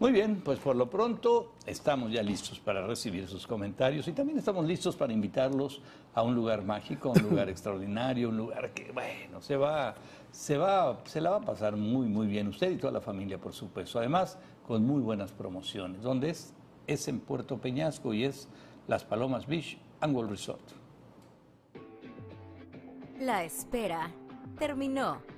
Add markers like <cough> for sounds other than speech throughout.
Muy bien, pues por lo pronto estamos ya listos para recibir sus comentarios y también estamos listos para invitarlos a un lugar mágico, un lugar <laughs> extraordinario, un lugar que, bueno, se va, se va, se la va a pasar muy, muy bien usted y toda la familia, por supuesto. Además, con muy buenas promociones. ¿Dónde es? Es en Puerto Peñasco y es Las Palomas Beach Angle Resort. La espera terminó.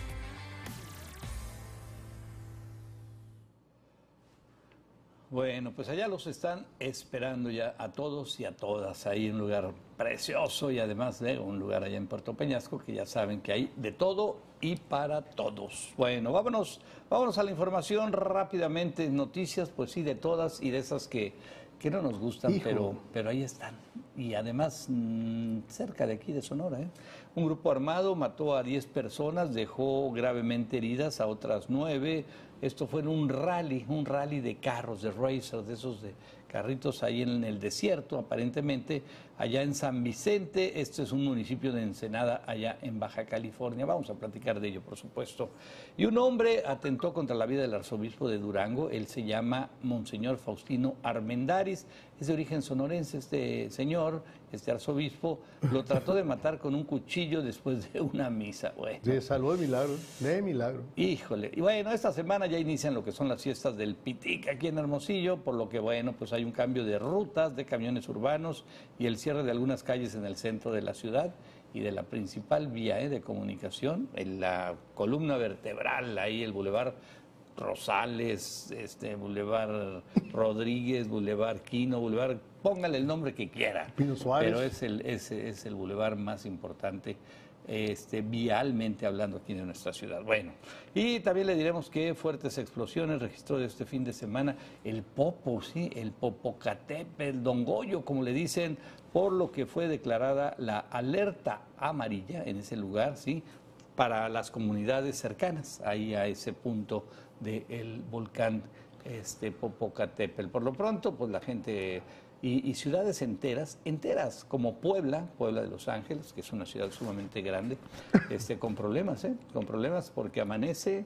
Bueno, pues allá los están esperando ya a todos y a todas. Ahí un lugar precioso y además de un lugar allá en Puerto Peñasco que ya saben que hay de todo y para todos. Bueno, vámonos, vámonos a la información rápidamente. Noticias, pues sí, de todas y de esas que, que no nos gustan, pero, pero ahí están. Y además mmm, cerca de aquí de Sonora. ¿eh? Un grupo armado mató a 10 personas, dejó gravemente heridas a otras 9 esto fue en un rally, un rally de carros, de racers, de esos de carritos ahí en el desierto, aparentemente, allá en San Vicente. Este es un municipio de Ensenada, allá en Baja California. Vamos a platicar de ello, por supuesto. Y un hombre atentó contra la vida del arzobispo de Durango. Él se llama Monseñor Faustino Armendaris. Es de origen sonorense este señor, este arzobispo. Lo <laughs> trató de matar con un cuchillo después de una misa. Bueno. Se salvó de milagro, de milagro. Híjole. Y bueno, esta semana ya inician lo que son las fiestas del Pitic aquí en Hermosillo, por lo que bueno, pues hay un cambio de rutas de camiones urbanos y el cierre de algunas calles en el centro de la ciudad y de la principal vía eh, de comunicación, en la columna vertebral, ahí el bulevar Rosales, este Boulevard Rodríguez, Boulevard Quino, Boulevard, póngale el nombre que quiera. Pino Suárez. Pero es el, es, es el bulevar más importante este, vialmente hablando aquí en nuestra ciudad. Bueno, y también le diremos que fuertes explosiones registró este fin de semana el Popo, ¿sí? el Popocatépetl, el Don Goyo, como le dicen, por lo que fue declarada la alerta amarilla en ese lugar, ¿sí? para las comunidades cercanas, ahí a ese punto del volcán este, Popocatépetl. Por lo pronto, pues la gente y, ciudades enteras, enteras, como Puebla, Puebla de Los Ángeles, que es una ciudad sumamente grande, este, con problemas, ¿eh? con problemas porque amanece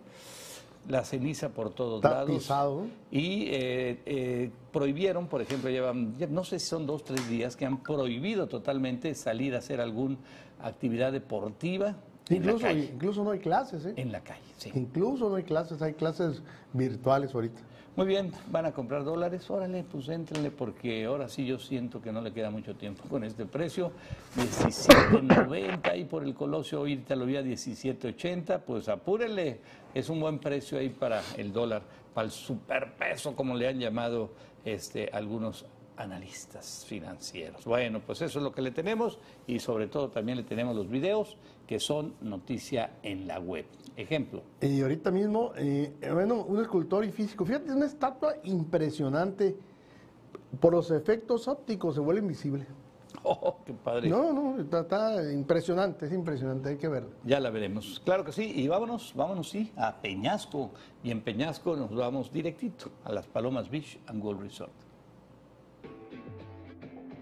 la ceniza por todos Está lados. pisado. Y eh, eh, prohibieron, por ejemplo, llevan, no sé si son dos, tres días, que han prohibido totalmente salir a hacer alguna actividad deportiva. en la Incluso, calle. incluso no hay clases, ¿eh? En la calle, sí. Incluso no hay clases, hay clases virtuales ahorita. Muy bien, van a comprar dólares, órale, pues éntrenle porque ahora sí yo siento que no le queda mucho tiempo con este precio. 17.90 ahí por el Colosio, ahorita lo vi a 17.80, pues apúrenle, es un buen precio ahí para el dólar, para el superpeso como le han llamado este, algunos analistas financieros. Bueno, pues eso es lo que le tenemos y sobre todo también le tenemos los videos que son noticia en la web. Ejemplo, Y ahorita mismo, eh, bueno, un escultor y físico, fíjate, es una estatua impresionante. Por los efectos ópticos se vuelve invisible. <laughs> oh, qué padre. No, no, está, está impresionante, es impresionante, hay que verlo. Ya la veremos. Claro que sí. Y vámonos, vámonos, sí, a Peñasco. Y en Peñasco nos vamos directito a las Palomas Beach and Gold Resort.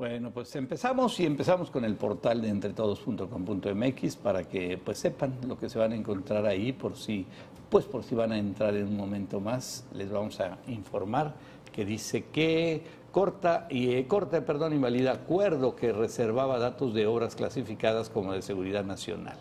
Bueno, pues empezamos y empezamos con el portal de entretodos.com.mx para que pues sepan lo que se van a encontrar ahí por si pues por si van a entrar en un momento más les vamos a informar que dice que corta y eh, corta, perdón, invalida acuerdo que reservaba datos de obras clasificadas como de seguridad nacional.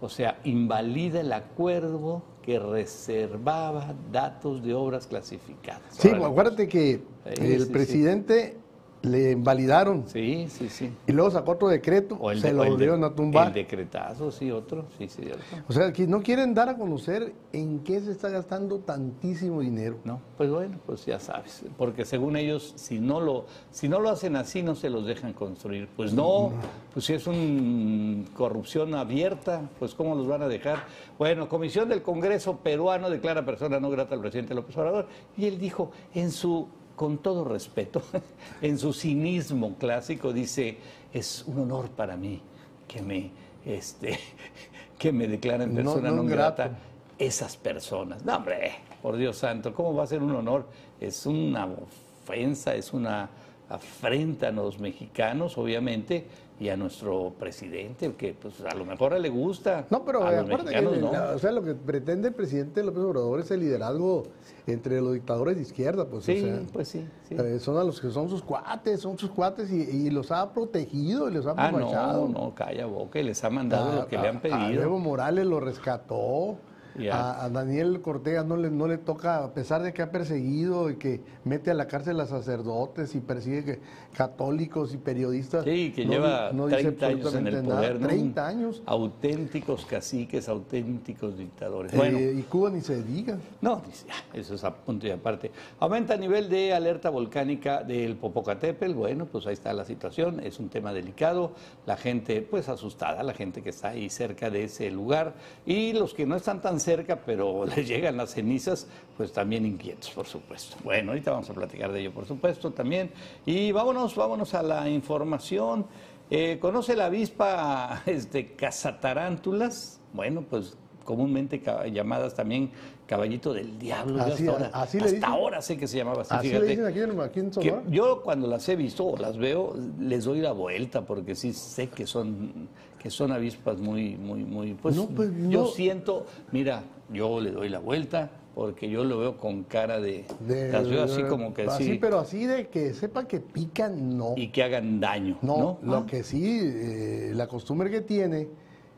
O sea, invalida el acuerdo que reservaba datos de obras clasificadas. Sí, Órale, acuérdate que Sí, el sí, presidente le invalidaron. Sí, sí, sí. Y luego sacó otro decreto, O el se de- lo volvieron a tumbar. El decretazo, sí, otro, sí, sí, cierto. O sea, que no quieren dar a conocer en qué se está gastando tantísimo dinero. No, pues bueno, pues ya sabes, porque según ellos, si no lo, si no lo hacen así, no se los dejan construir. Pues no, pues si es una corrupción abierta, pues cómo los van a dejar. Bueno, Comisión del Congreso peruano declara persona no grata al presidente López Obrador y él dijo en su con todo respeto, <laughs> en su cinismo clásico dice, es un honor para mí que me este <laughs> que me declaren persona no grata esas personas. No, hombre, por Dios santo, ¿cómo va a ser un honor? Es una ofensa, es una afrenta a los mexicanos, obviamente, y a nuestro presidente, que pues a lo mejor a él le gusta. No, pero a los acuérdate que mexicanos no. la- o sea, lo que pretende el presidente López Obrador es el liderazgo entre los dictadores de izquierda. Pues, o Sí, sea, pues sí, sí. eh, son a los que son sus cuates, son sus cuates y, y los ha protegido y los ha Ah, no, no, calla boca, y les ha mandado A- lo que le a- han A pedido. Evo Morales lo rescató. A- Daniel Cortega no le, no le toca, a pesar de que ha perseguido y que mete a la cárcel a sacerdotes y persigue que- católicos y periodistas. Sí, que no lleva no dice 30 años en el nada. poder. 30 años. Auténticos caciques, auténticos dictadores. Eh, Bueno, y Cuba ni se diga. No, dice, ah, eso es a punto y aparte. Aumenta el nivel de alerta volcánica del Popocatépetl. Bueno, pues ahí está la situación. Es un tema delicado. La gente, pues asustada, la gente que está ahí cerca de ese lugar. Y los que no están tan cerca, pero <laughs> les llegan las cenizas, pues también inquietos, por supuesto. Bueno, ahorita vamos a platicar de ello, por supuesto, también. Y vámonos, vámonos a la información. Eh, ¿Conoce la avispa <laughs> este, cazatarántulas? Bueno, pues comúnmente llamadas también caballito del diablo. Así- hasta ahora, así le hasta dicen. ahora sé que se llamaba así, Así fíjate. le dicen aquí en, aquí en Que Sonora. yo cuando las he visto o las veo, les doy la vuelta porque sí sé que son que son avispas muy muy muy pues, No, pues, yo siento, mira, yo le doy la vuelta porque yo lo veo con cara de, De- las veo así como que así, sí pero así de que sepa que pican, no. y que hagan daño, No, ¿no? lo Ah, que sí, eh, la costumbre que tiene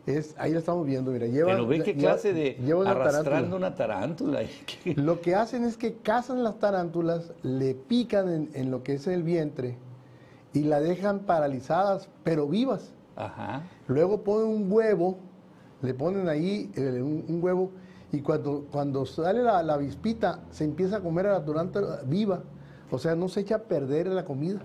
es, ahí la estamos viendo, mira, lleva... pero ve qué clase de lleva una arrastrando tarántula. una tarántula. <laughs> Lo que hacen es que cazan las tarántulas, le pican en, en lo que es el vientre y la dejan paralizadas, pero vivas. Ajá. Luego ponen un huevo, le ponen ahí eh, un, un huevo y cuando, cuando sale la, la avispita se empieza a comer a la tarántula viva. O sea, no se echa a perder la comida.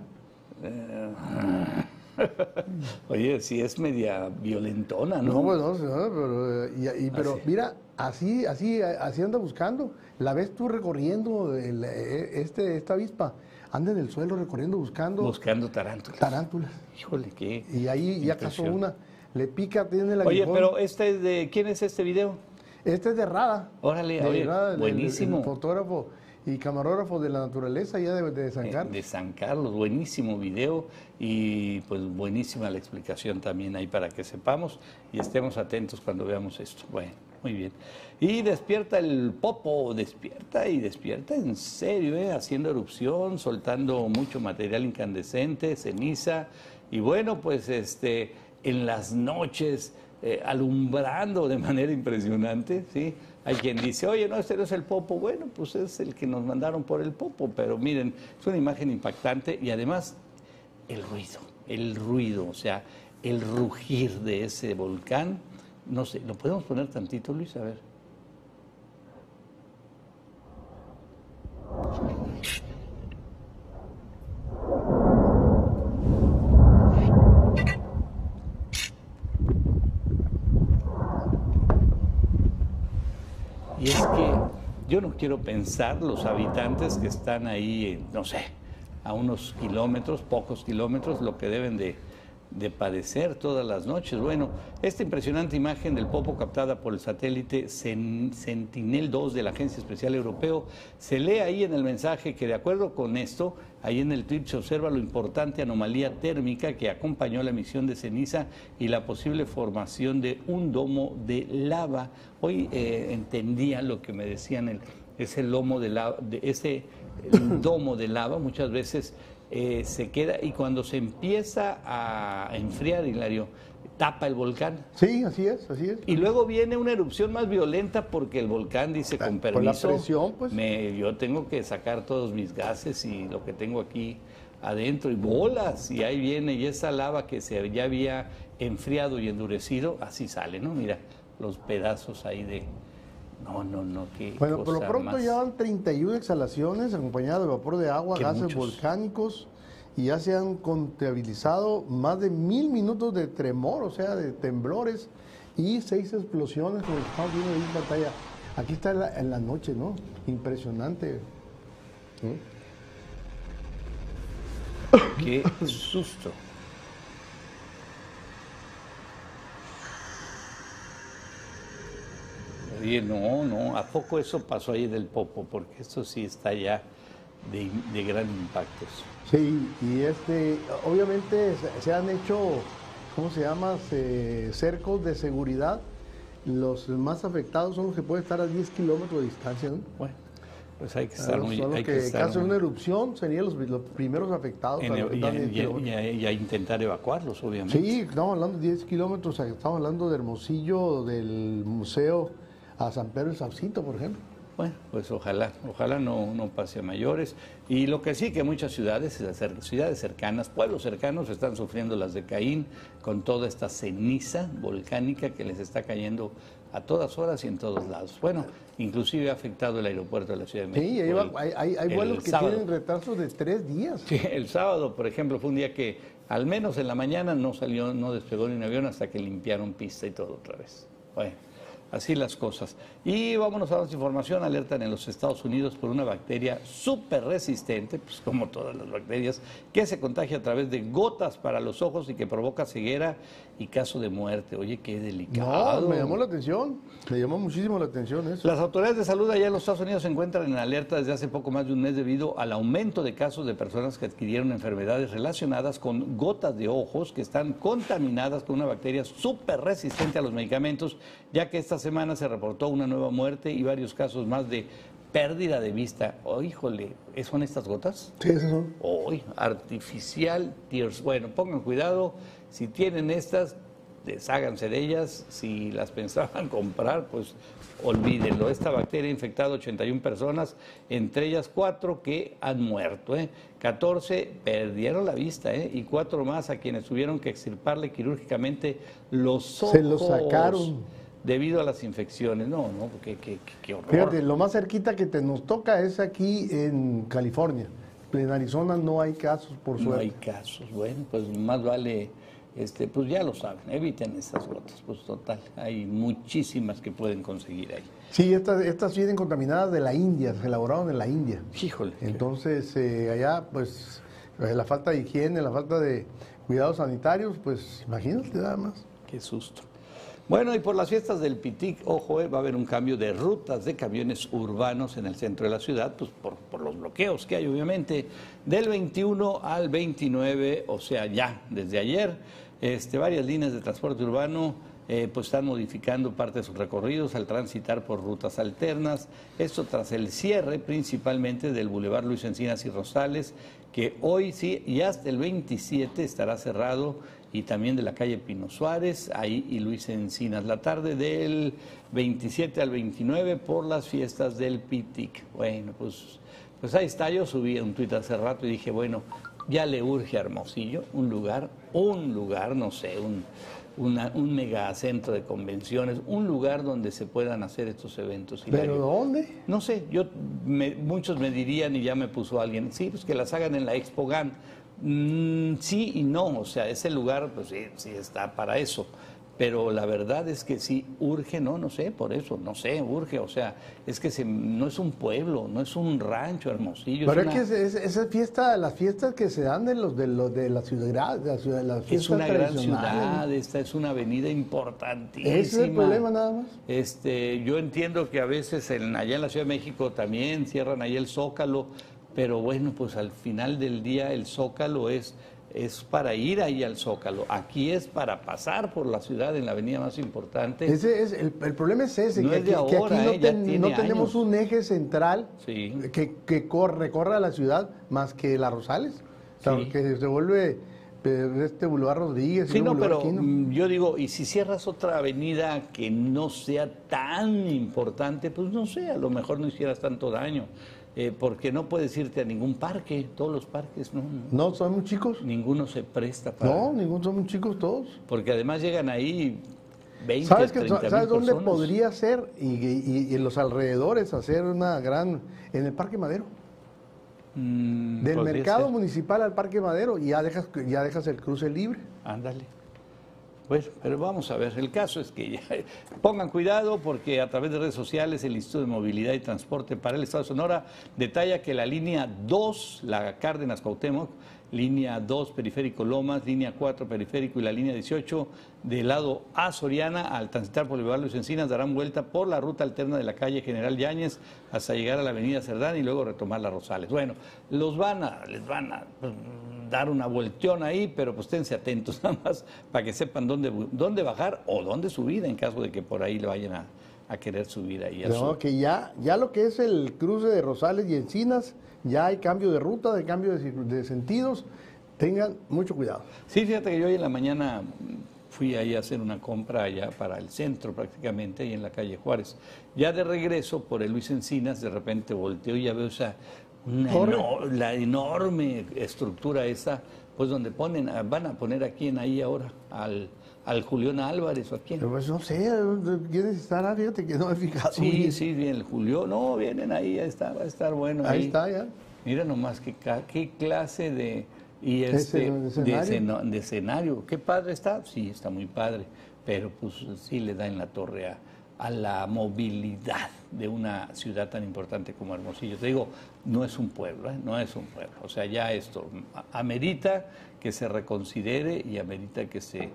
Oye, sí es media violentona, ¿no? No, pues no, pero, eh, y- y- pero Así. mira, así, así, así anda buscando. La ves tú recorriendo el- eh, este, esta avispa, anda en el suelo recorriendo buscando Buscando tarántulas. tarántulas. Híjole, qué. Y ahí ya cazó una, le pica, tiene la Oye, pero este es de quién es este video? Este es de Rada. Órale, de oye, Rada, el- el- buenísimo. el fotógrafo y camarógrafo de la naturaleza de, de San Eh, Carlos. De San Carlos, buenísimo video y pues buenísima la explicación también ahí para que sepamos y estemos atentos cuando veamos esto. Bueno, muy bien. Y despierta el popo, despierta y despierta en serio, ¿eh? haciendo erupción, soltando mucho material incandescente, ceniza y bueno, pues este en las noches eh, alumbrando de manera impresionante, ¿sí? Hay quien dice, oye, no, este no es el Popo. Bueno, pues es el que nos mandaron por el Popo, pero miren, es una imagen impactante y además el ruido, el ruido, o sea, el rugir de ese volcán. No sé, ¿lo podemos poner tantito, Luis? A ver. Y es que yo no quiero pensar los habitantes que están ahí, eh, no sé, a unos kilómetros, pocos kilómetros, lo que deben de, de padecer todas las noches. Bueno, esta impresionante imagen del Popo captada por el satélite Sen- Sentinel-2 de la Agencia Especial Europeo se lee ahí en el mensaje que de acuerdo con esto, ahí en el tweet se observa lo importante anomalía térmica que acompañó la emisión de ceniza y la posible formación de un domo de lava. Hoy eh, entendía lo que me decían, el, ese lomo de lava, de ese <coughs> domo de lava muchas veces eh, se queda y cuando se empieza a enfriar, Hilario, tapa el volcán. Sí, así es, así es. Y luego viene una erupción más violenta porque el volcán dice con Ah, por la permiso, presión, pues. me- yo tengo que sacar todos mis gases y lo que tengo aquí adentro y bolas y ahí viene y esa lava que se ya había enfriado y endurecido, así sale, ¿no? Mira los pedazos ahí de... No, no, no, qué Bueno, por lo pronto más- ya van 31 exhalaciones acompañadas de vapor de agua, gases muchos. volcánicos y ya se han contabilizado más de mil minutos de tremor, o sea, de temblores y seis explosiones, como estamos viendo ahí en pantalla. Aquí está en la, en la noche, ¿no? Impresionante. ¿Sí? Qué susto. No, no, ¿a poco eso pasó ahí del Popo? Porque esto sí está ya de, de gran impacto. eso. Sí, y este, obviamente se, han hecho, ¿cómo se llama? Cercos de seguridad. Los más afectados son los que pueden estar a 10 kilómetros de distancia, ¿no? Bueno, pues hay que estar Claro, muy... Hay que, que en estar caso de una erupción serían los, los primeros afectados. en- a y, a 10 y- y- y a intentar evacuarlos, obviamente. Sí, estamos hablando de 10 kilómetros, estamos hablando de Hermosillo, del museo a San Pedro de Saucito, por ejemplo. Bueno, pues ojalá, ojalá no, no pase a mayores. Y lo que sí que muchas ciudades, ciudades cercanas, pueblos cercanos están sufriendo las de Caín con toda esta ceniza volcánica que les está cayendo a todas horas y en todos lados. Bueno, inclusive ha afectado el aeropuerto de la Ciudad de México. Sí, ahí va- el- hay, hay- hay el vuelos que sábado. tienen retrasos de tres días. Sí, <laughs> el sábado, por ejemplo, fue un día que al menos en la mañana no salió, no despegó ni un avión hasta que limpiaron pista y todo otra vez. Bueno, así las cosas. Y vámonos a más información. Alertan en los Estados Unidos por una bacteria súper resistente, pues como todas las bacterias, que se contagia a través de gotas para los ojos y que provoca ceguera y caso de muerte. Oye, qué delicado. No, me llamó la atención, me llamó muchísimo la atención eso. Las autoridades de salud allá en los Estados Unidos se encuentran en alerta desde hace poco más de un mes debido al aumento de casos de personas que adquirieron enfermedades relacionadas con gotas de ojos que están contaminadas con una bacteria súper resistente a los medicamentos, ya que esta semana se reportó una nueva muerte y varios casos más de pérdida de vista. Oh, híjole, ¿son estas gotas? Sí, son. Hoy, artificial tears. Bueno, pongan cuidado, si tienen estas, desháganse de ellas. Si las <laughs> pensaban comprar, pues olvídenlo. Esta bacteria ha infectado 81 personas, entre ellas cuatro que han muerto. ¿eh? 14 perdieron la vista ¿eh? y cuatro más a quienes tuvieron que extirparle quirúrgicamente los ojos. Se los sacaron. Debido a las infecciones. No, no, qué, qué, qué- horror. Fíjate, lo más cerquita que te nos toca es aquí en California. En Arizona no hay casos, por No suerte. hay casos. Bueno, pues más vale, este, pues ya lo saben, eviten estas gotas. Pues total, hay muchísimas que pueden conseguir ahí. Sí, estas, estas vienen contaminadas de la India, se elaboraron en la India. Híjole. Entonces, eh, allá, pues, eh, la falta de higiene, la falta de cuidados sanitarios, pues, imagínate nada más. Qué susto. Bueno, y por las fiestas del Pitic, ojo, eh, va a haber un cambio de rutas de camiones urbanos en el centro de la ciudad, pues por, por los bloqueos que hay, obviamente, del 21 al 29, o sea, ya desde ayer, este, varias líneas de transporte urbano eh, pues están modificando parte de sus recorridos al transitar por rutas alternas. Esto tras el cierre principalmente del Boulevard Luis Encinas y Rosales, que hoy sí y hasta el 27 estará cerrado y también de la calle Pino Suárez, ahí y Luis Encinas, la tarde del 27 al 29 por las fiestas del Pitic. Bueno, pues, pues ahí está, yo subí un tuit hace rato y dije, bueno, ya le urge a Hermosillo un lugar, un lugar, no sé, un, una- un megacentro de convenciones, un lugar donde se puedan hacer estos eventos. ¿Pero dónde? No sé, yo me- muchos me dirían y ya me puso alguien, sí, pues que las hagan en la Expo GAN. Mm, sí y no, o sea, ese lugar pues sí, sí está para eso. Pero la verdad es que sí urge, no, no sé, por eso, no sé, urge, o sea, es que se- no es un pueblo, no es un rancho hermosillo. Pero es una- que es- es- esa fiesta, las fiestas que se dan de los de los de la ciudad, de la ciudad, las es una gran ciudad, esta es una avenida importantísima. Ese es el problema nada más. Este, yo entiendo que a veces en, allá en la Ciudad de México también cierran ahí el Zócalo, pero bueno, pues al final del día el Zócalo es, es para ir ahí al Zócalo. Aquí es para pasar por la ciudad en la avenida más importante. Ese es, el, el problema es ese, No que, es de aquí, que ahora, aquí no, eh, ten- no tenemos un eje central Sí. que, que cor- recorra la ciudad más que la Rosales. O sea, Sí. que se vuelve eh, este Boulevard Rodríguez. Sí, no, pero Quino. mm, yo digo, y si cierras otra avenida que no sea tan importante, pues no sé, a lo mejor no hicieras tanto daño. Eh, porque no puedes irte a ningún parque, todos los parques, no, No, son muy chicos. ninguno se presta para... No, ninguno son muy chicos todos. Porque además llegan ahí 20, ¿Sabes, que, 30 mil ¿sabes dónde personas. podría ser? Y, y- y en los alrededores hacer una gran... En el Parque Madero. Mm, Del mercado ser. municipal al Parque Madero y ya dejas, ya dejas el cruce libre. Ándale. Bueno, pero vamos a ver, el caso es que ya- <laughs> pongan cuidado porque a través de redes sociales el Instituto de Movilidad y Transporte para el Estado de Sonora detalla que la línea 2, la Cárdenas Cuauhtémoc, línea 2 Periférico Lomas, línea 4 Periférico y la línea 18 del lado A Soriana al transitar por el Boulevard Luis Encinas darán vuelta por la ruta alterna de la calle General Yáñez hasta llegar a la avenida Cerdán y luego retomar las Rosales. Bueno, los van a, les van a pues, dar una vuelteón ahí, pero pues esténse atentos <laughs> nada más para que sepan dónde, dónde bajar o dónde subir en caso de que por ahí le vayan a, a querer subir ahí a No, que ya, ya lo que es el cruce de Rosales y Encinas, ya hay cambio de ruta, de cambio de, de sentidos. Tengan mucho cuidado. Sí, fíjate que yo hoy en la mañana fui ahí a hacer una compra allá para el centro prácticamente, ahí en la calle Juárez. Ya de regreso por el Luis Encinas, de repente volteo y ya veo esa, una Torre. eno- la enorme estructura esa, pues donde ponen, ah, van a poner a quién ahí ahora, al, al Julián Álvarez o a quién. Pues no sé, ¿quiénes estarán? Fíjate que no me fijado. Sí, bien. sí, bien, el Julio, no, vienen ahí, ahí está, va a estar bueno. Ahí está, ya. Mira nomás qué, clase de, y este, escenario. escena- de escenario. ¿Qué padre está? Sí, está muy padre, pero pues sí le da en la torre a, a la movilidad de una ciudad tan importante como Hermosillo. Te digo, no es un pueblo, ¿eh? no es un pueblo. O sea, ya esto amerita que se reconsidere y amerita que se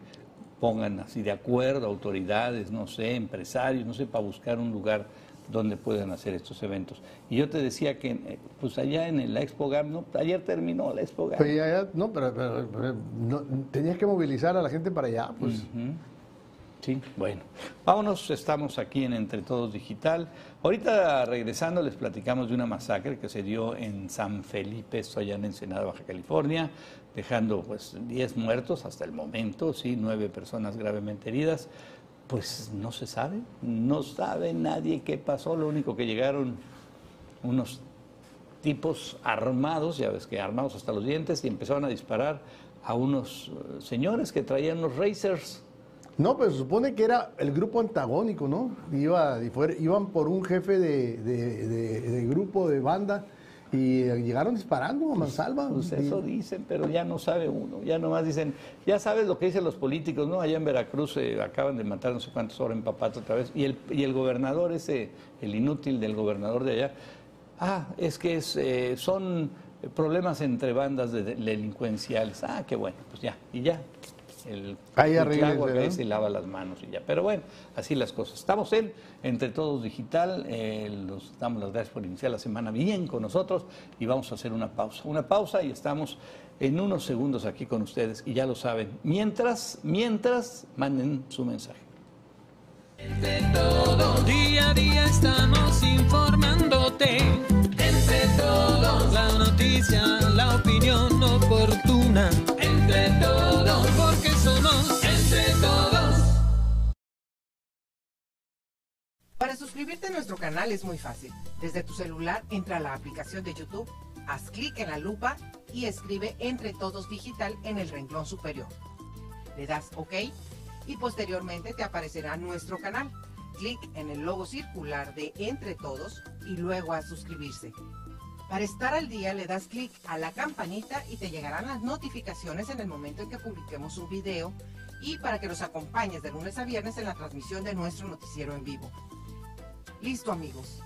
pongan así de acuerdo autoridades, no sé, empresarios, no sé, para buscar un lugar donde puedan hacer estos eventos. Y yo te decía que, eh, pues allá en la Expo GAM, ¿no? ayer terminó la Expo GAM. Ya, no, pero, pero- pero no, tenías que movilizar a la gente para allá, pues. Sí, bueno. Vámonos, estamos aquí en Entre Todos Digital. Ahorita regresando les platicamos de una masacre que se dio en San Felipe, esto allá en Ensenada, Baja California, dejando pues 10 muertos hasta el momento, sí, nueve personas gravemente heridas. Pues no se sabe, no sabe nadie qué pasó, lo único que llegaron unos tipos armados, ya ves que armados hasta los dientes, y empezaron a disparar a unos eh, señores que traían unos racers. No, pero se supone que era el grupo antagónico, ¿no? Iba, iban por un jefe de- de grupo, de banda, y llegaron disparando a mansalva. Pues eso dicen, pero ya no sabe uno. Ya nomás dicen, ya sabes lo que dicen los políticos, ¿no? Allá en Veracruz eh, acaban de matar no sé cuántos horas en Papato otra vez. Y el, y el gobernador ese, el inútil del gobernador de allá, ah, es que es, eh, son problemas entre bandas de- de- delincuenciales. Ah, qué bueno, pues ya, y ya. El Ahí arréglense, que se lava las manos y ya. Pero bueno, así las cosas. Estamos en Entre Todos Digital. eh, los damos las gracias por iniciar la semana bien con nosotros y vamos a hacer una pausa. Una pausa y estamos en unos segundos aquí con ustedes y ya lo saben. Mientras, mientras, manden su mensaje. Día a día estamos informándote. Entre todos. La noticia, la opinión oportuna. Entre todos. Para suscribirte a nuestro canal es muy fácil. Desde tu celular entra a la aplicación de YouTube, haz clic en la lupa y escribe Entre Todos Digital en el renglón superior. Le das OK y posteriormente te aparecerá nuestro canal. Clic en el logo circular de Entre Todos y luego a suscribirse. Para estar al día le das clic a la campanita y te llegarán las notificaciones en el momento en que publiquemos un video y para que nos acompañes de lunes a viernes en la transmisión de nuestro noticiero en vivo. Listo amigos.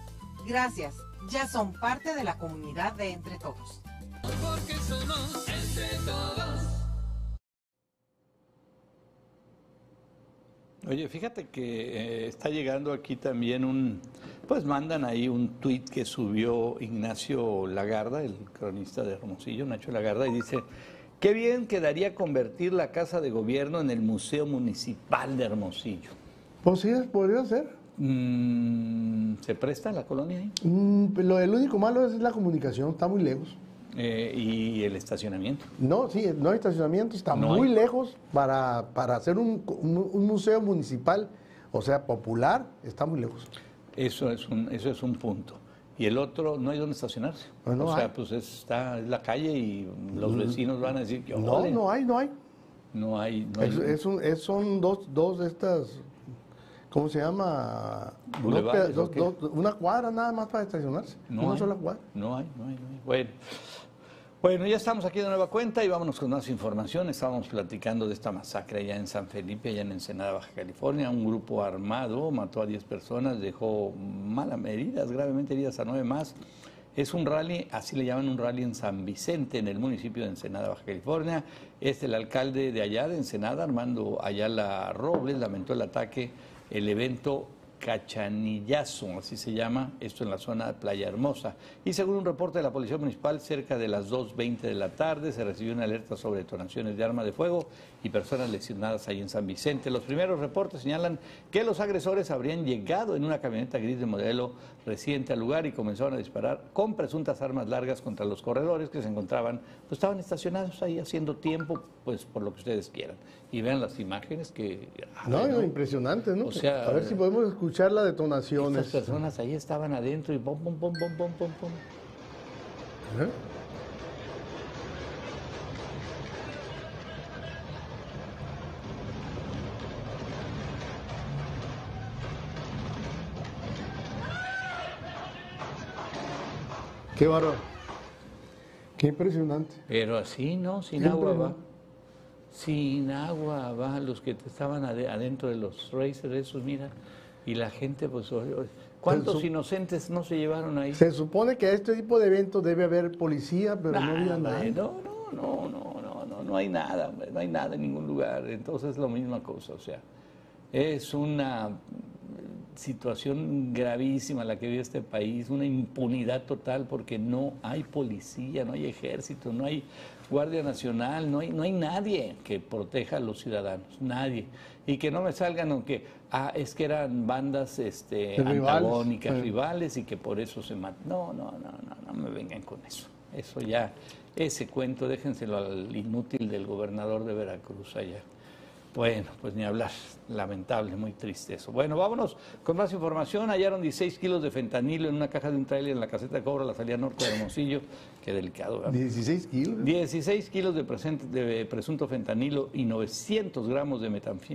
Gracias. Ya son parte de la comunidad de Entre Todos. Porque somos entre todos. Oye, fíjate que eh, está llegando aquí también un, pues mandan ahí un tuit que subió Ignacio Lagarda, el cronista de Hermosillo, Nacho Lagarda, y dice, qué bien quedaría convertir la Casa de Gobierno en el Museo Municipal de Hermosillo. Pues sí, podría ser. Mm, ¿Se presta la colonia ahí? Mm, lo, el único malo es la comunicación, está muy lejos. Eh, y el estacionamiento. No, sí, no hay estacionamiento, está No muy hay. lejos para, para hacer un, un- un museo municipal, o sea, popular, está muy lejos. Eso es un, eso es un punto. y el otro no hay dónde estacionarse. Pues no o sea, hay. pues es, está, es la calle y los vecinos van a decir que No, no hay, no hay. no hay, no hay Es, es un- es- son dos, dos de estas, ¿cómo se llama? Una cuadra nada más para estacionarse. No una hay. sola cuadra. No hay, no hay, no hay. Bueno. Bueno, ya estamos aquí de nueva cuenta y vámonos con más información. Estábamos platicando de esta masacre allá en San Felipe, allá en Ensenada, Baja California. Un grupo armado mató a 10 personas, dejó malas heridas, gravemente heridas a nueve más. Es un rally, así le llaman un rally en San Vicente, en el municipio de Ensenada, Baja California. Es el alcalde de allá, de Ensenada, Armando Ayala Robles, lamentó el ataque, el evento Cachanillazo, así se llama, esto en la zona de Playa Hermosa. Y según un reporte de la Policía Municipal, cerca de las 2.20 de la tarde se recibió una alerta sobre detonaciones de arma de fuego y personas lesionadas ahí en San Vicente. Los primeros reportes señalan que los agresores habrían llegado en una camioneta gris de modelo reciente al lugar y comenzaron a disparar con presuntas armas largas contra los corredores que se encontraban, pues estaban estacionados ahí haciendo tiempo, pues por lo que ustedes quieran. Y vean las imágenes que... No, ay, no, impresionante, ¿no? O sea, a ver si podemos escuchar las estas detonaciones. personas ahí estaban adentro y pum, pum, pum, pum, pum, pum, pum. ¿Eh? Qué bárbaro. Qué impresionante. Pero así, ¿no? Sin Siempre agua va. va. Sin agua va. Los que estaban ade- adentro de los racers esos, mira. Y la gente, pues, ¿cuántos su- inocentes no se llevaron ahí? Se supone que a este tipo de eventos debe haber policía, pero no había nada. no, no, no, no, no, no, no hay nada, no hay nada en ningún lugar. Entonces es la misma cosa, o sea, es una situación gravísima la que vive este país, una impunidad total porque no hay policía, no hay ejército, no hay Guardia Nacional, no hay, no hay nadie que proteja a los ciudadanos, nadie. Y que no me salgan aunque, ah, es que eran bandas este, Rivales, antagónicas, sí. rivales y que por eso se matan. No, no, no, no, no me vengan con eso. Eso ya, ese cuento, déjenselo al inútil del gobernador de Veracruz allá. Bueno, pues ni hablar. Lamentable, muy triste eso. Bueno, vámonos con más información. Hallaron 16 kilos de fentanilo en una caja de un trailer en la caseta de cobro a la salida norte de Hermosillo. Qué delicado, ¿verdad? 16 kilos. 16 kilos de, presente- de presunto fentanilo y 900 gramos de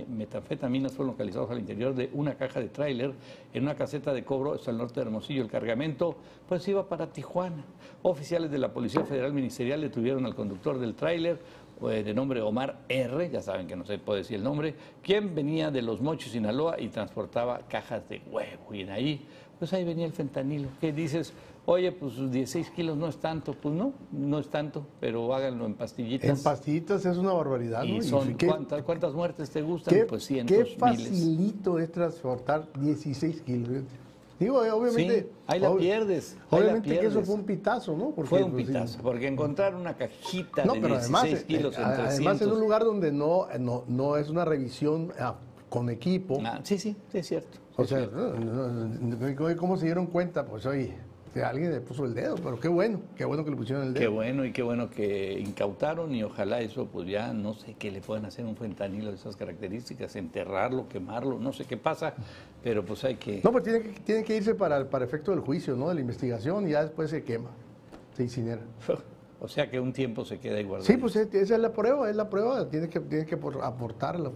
metanfetaminas fueron localizados al interior de una caja de tráiler en una caseta de cobro hasta el norte de Hermosillo. El cargamento pues iba para Tijuana. Oficiales de la Policía Federal Ministerial detuvieron al conductor del tráiler de nombre Omar R., ya saben que no se puede decir el nombre, quien venía de Los Mochis, Sinaloa y transportaba cajas de huevo. Y en ahí, pues ahí venía el fentanilo. ¿Qué dices? Oye, pues 16 kilos no es tanto. Pues no, no es tanto, pero háganlo en pastillitas. En pastillitas es una barbaridad, ¿no? y son, qué, ¿cuántas, ¿cuántas muertes te gustan? qué- pues qué cientos, miles. facilito es transportar 16 kilos. Digo, eh, obviamente. Sí, ahí la ob- pierdes, ahí la Obviamente que eso pierdes. fue un pitazo, ¿no? Porque, Fue un pues, pitazo, porque encontrar una cajita No, de pero 16 además, eh, kilos eh, en 300... además en un lugar donde no, no, no es una revisión ah, con equipo. Ah, sí, sí, sí, es cierto. O sea, no, ¿cómo se dieron cuenta? Pues oye, que alguien le puso el dedo, pero qué bueno, qué bueno que le pusieron el Qué dedo. bueno y qué bueno que incautaron y ojalá eso pues ya no sé qué le puedan hacer un fentanilo de esas características, enterrarlo, quemarlo, no sé qué pasa, pero pues hay que... No, pues tiene que, tiene que irse para, para efecto del juicio, ¿no? De la investigación y ya después se quema, se incinera. <laughs> O sea que un tiempo se queda guardado. Sí, pues es- esa es la prueba, es la prueba, tiene que, tiene que por- aportarla.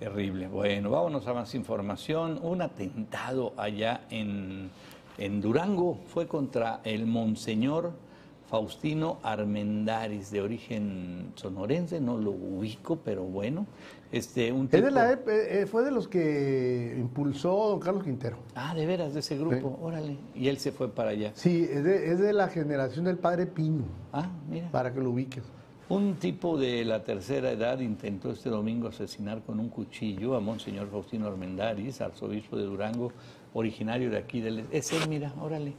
Terrible. Bueno, vámonos a más información. Un atentado allá en, en Durango fue contra el monseñor Faustino Armendáriz, de origen sonorense, no lo ubico, pero bueno. Este, un Es de la, eh, eh, fue de los que impulsó don Carlos Quintero. Ah, de veras, de ese grupo, órale. Y él se fue para allá. Sí, es de, es de la generación del padre Pino, Ah, mira. para que lo ubiques. Un tipo de la tercera edad intentó este domingo asesinar con un cuchillo a Monseñor Faustino Armendáriz, arzobispo de Durango, originario de aquí del... Es él, mira, órale.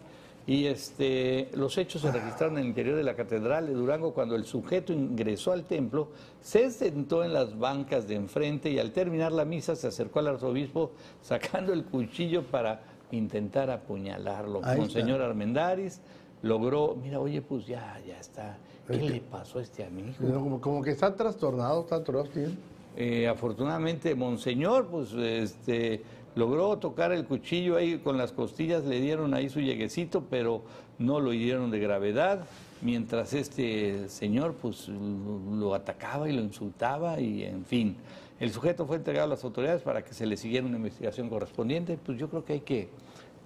Y este, los hechos se registraron en el interior de la catedral de Durango cuando el sujeto ingresó al templo, se sentó en las bancas de enfrente y al terminar la misa se acercó al arzobispo sacando el cuchillo para intentar apuñalarlo. Monseñor Armendáriz logró, mira, oye, pues ya, ya está. ¿Qué Es que- le pasó a este amigo? Como, como que está trastornado, está trastornado. Eh, afortunadamente, Monseñor, pues este, logró tocar el cuchillo ahí con las costillas, le dieron ahí su lleguecito, pero no lo hirieron de gravedad, mientras este señor pues lo, lo atacaba y lo insultaba y en fin. El sujeto fue entregado a las autoridades para que se le siguiera una investigación correspondiente, pues yo creo que hay que,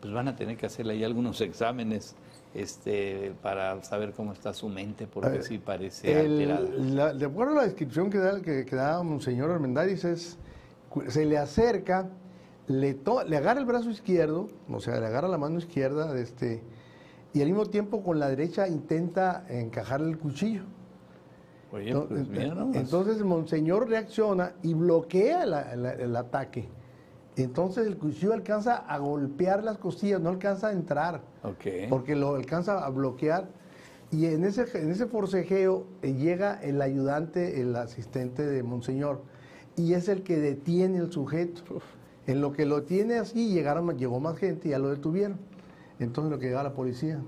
pues van a tener que hacerle ahí algunos <laughs> exámenes este, para saber cómo está su mente, porque Eh, sí parece El- alterada. la- de acuerdo a la descripción que da, que, que da Monseñor Armendáriz, es, se le acerca, le, to- le agarra el brazo izquierdo, o sea, le agarra la mano izquierda, de este, y al mismo tiempo con la derecha intenta encajarle el cuchillo. Pues mira. Entonces Monseñor reacciona y bloquea la- la- el ataque. Entonces el cuchillo alcanza a golpear las costillas, no alcanza a entrar Ok. porque lo alcanza a bloquear y en ese, en ese forcejeo eh, llega el ayudante, el asistente de Monseñor, y es el que detiene el sujeto. En lo que lo tiene así, llegaron, llegó más gente y ya lo detuvieron. Entonces lo que llega la policía.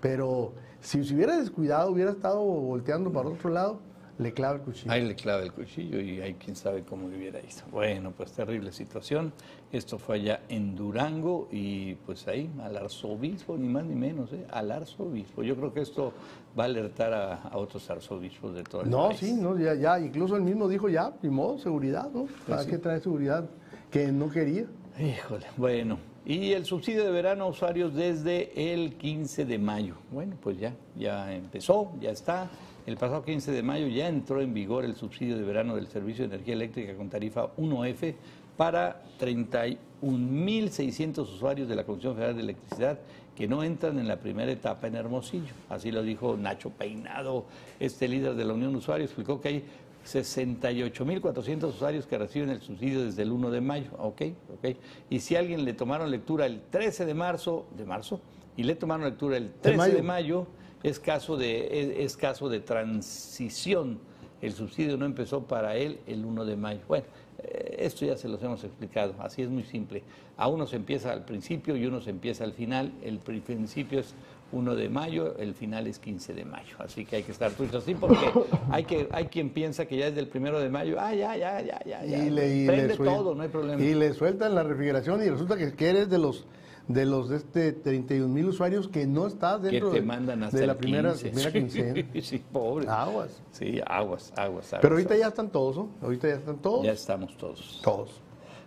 Pero si se hubiera descuidado, hubiera estado volteando para otro lado, le clava el cuchillo. Ahí le clava el cuchillo y ahí quién sabe cómo hubiera ido. Bueno, pues terrible situación. Esto fue allá en Durango y pues ahí al arzobispo, ni más ni menos, ¿eh? al arzobispo. Yo creo que esto va a alertar a, a otros arzobispos de todo el No, país. sí, no, ya, ya, incluso él mismo dijo ya, ni modo, seguridad, ¿no? ¿Para sí. qué traer seguridad que no quería? Híjole, bueno. Y el subsidio de verano a usuarios desde el 15 de mayo. Bueno, pues ya, ya empezó, ya está. El pasado 15 de mayo ya entró en vigor el subsidio de verano del Servicio de Energía Eléctrica con tarifa 1F para 31.600 usuarios de la Comisión Federal de Electricidad que no entran en la primera etapa en Hermosillo. Así lo dijo Nacho Peinado, este líder de la Unión de Usuarios, explicó que hay 68.400 usuarios que reciben el subsidio desde el 1 de mayo, ¿ok? ok. Y si a alguien le tomaron lectura el 13 de marzo, de marzo, y le tomaron lectura el 13 de mayo, mayo. Es caso de, es, es caso de transición. El subsidio no empezó para él el 1 de mayo. Bueno, eh, esto ya se los hemos explicado, así es muy simple. A uno se empieza al principio y uno se empieza al final. El pri- principio es 1 de mayo, el final es 15 de mayo. Así que hay que estar truchos así porque <laughs> hay, que, hay quien piensa que ya es del primero de mayo, ah, ya, ya, ya, ya. Y le, y Prende le suel- todo, no hay problema. Y le sueltan la refrigeración y resulta que eres de los de los de este 31 mil usuarios que no estás que dentro te de, mandan hasta de la el primera, 15. primera quincena. <laughs> sí, pobre. Aguas. Sí, aguas, aguas, aguas. Pero ahorita aguas. ya están todos, ¿no? Ahorita ya están todos. Ya estamos todos. Todos.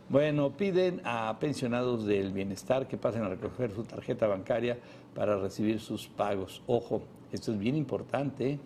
Bueno, piden a pensionados del bienestar que pasen a recoger su tarjeta bancaria para recibir sus pagos. Ojo, esto es bien importante. ¿eh?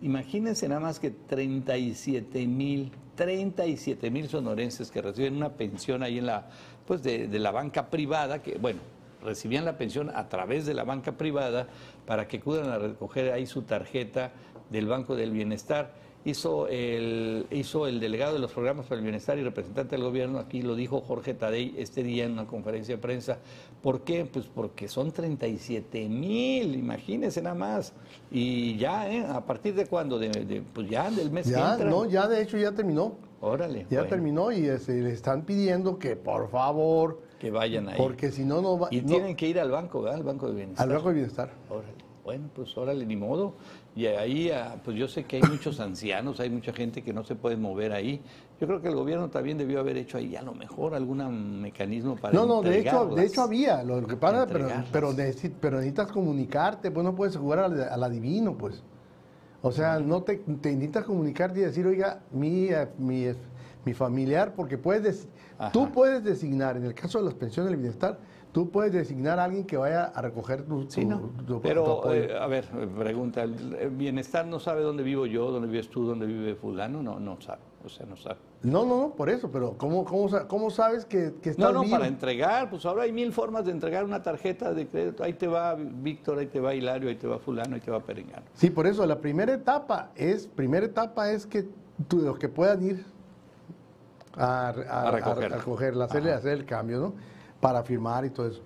Imagínense nada más que 37 mil, 37 mil sonorenses que reciben una pensión ahí en la, pues de, de la banca privada, que bueno, recibían la pensión a través de la banca privada para que acudan a recoger ahí su tarjeta del Banco del Bienestar hizo el, hizo el delegado de los programas para el bienestar y representante del gobierno, aquí lo dijo Jorge Tadei este día en una conferencia de prensa. ¿Por qué? Pues porque son 37 mil, imagínense nada más. Y ya, ¿eh? ¿A partir de cuándo? De, de- pues ya, del mes que Ya, entra. no, ya de hecho ya terminó. Órale. Ya bueno, terminó y este, le están pidiendo que por favor, Que vayan ahí. porque si no, no va y no- tienen que ir al banco, ¿verdad? Al Banco de Bienestar. al Banco de Bienestar. Órale. Bueno, pues órale, ni modo. Y ahí, ah, pues yo sé que hay muchos ancianos, hay mucha gente que no se puede mover ahí. Yo creo que el gobierno también debió haber hecho ahí a lo mejor algún mecanismo para No, no, de hecho, de hecho había. Lo que pasa, pero, pero, pero necesitas comunicarte, pues no puedes jugar al, al adivino, pues. O sea, no te, te necesitas comunicarte y decir, oiga, mi, eh, mi, mi familiar, porque puedes, des- Ajá. tú puedes designar, en el caso de las pensiones del bienestar, tú puedes designar a alguien que vaya a recoger tu, Sí, tu- ¿no? tu- tu Pero, apoyo. eh, a ver, pregunta, ¿el bienestar no sabe dónde vivo yo, dónde vives tú, dónde vive fulano? No, no sabe, o sea, no sabe. No, no, no, por eso, pero ¿cómo, cómo, cómo sabes que, que estás No, no, vivo? para entregar, pues ahora hay mil formas de entregar una tarjeta de crédito. Ahí te va Víctor, ahí te va Hilario, ahí te va fulano, ahí te va Perengano. Sí, por eso la primera etapa es, primera etapa es que tú- los que puedan ir a, a- A recogerla. a recogerla, hacerle, hacer el cambio, ¿no? Para firmar y todo eso.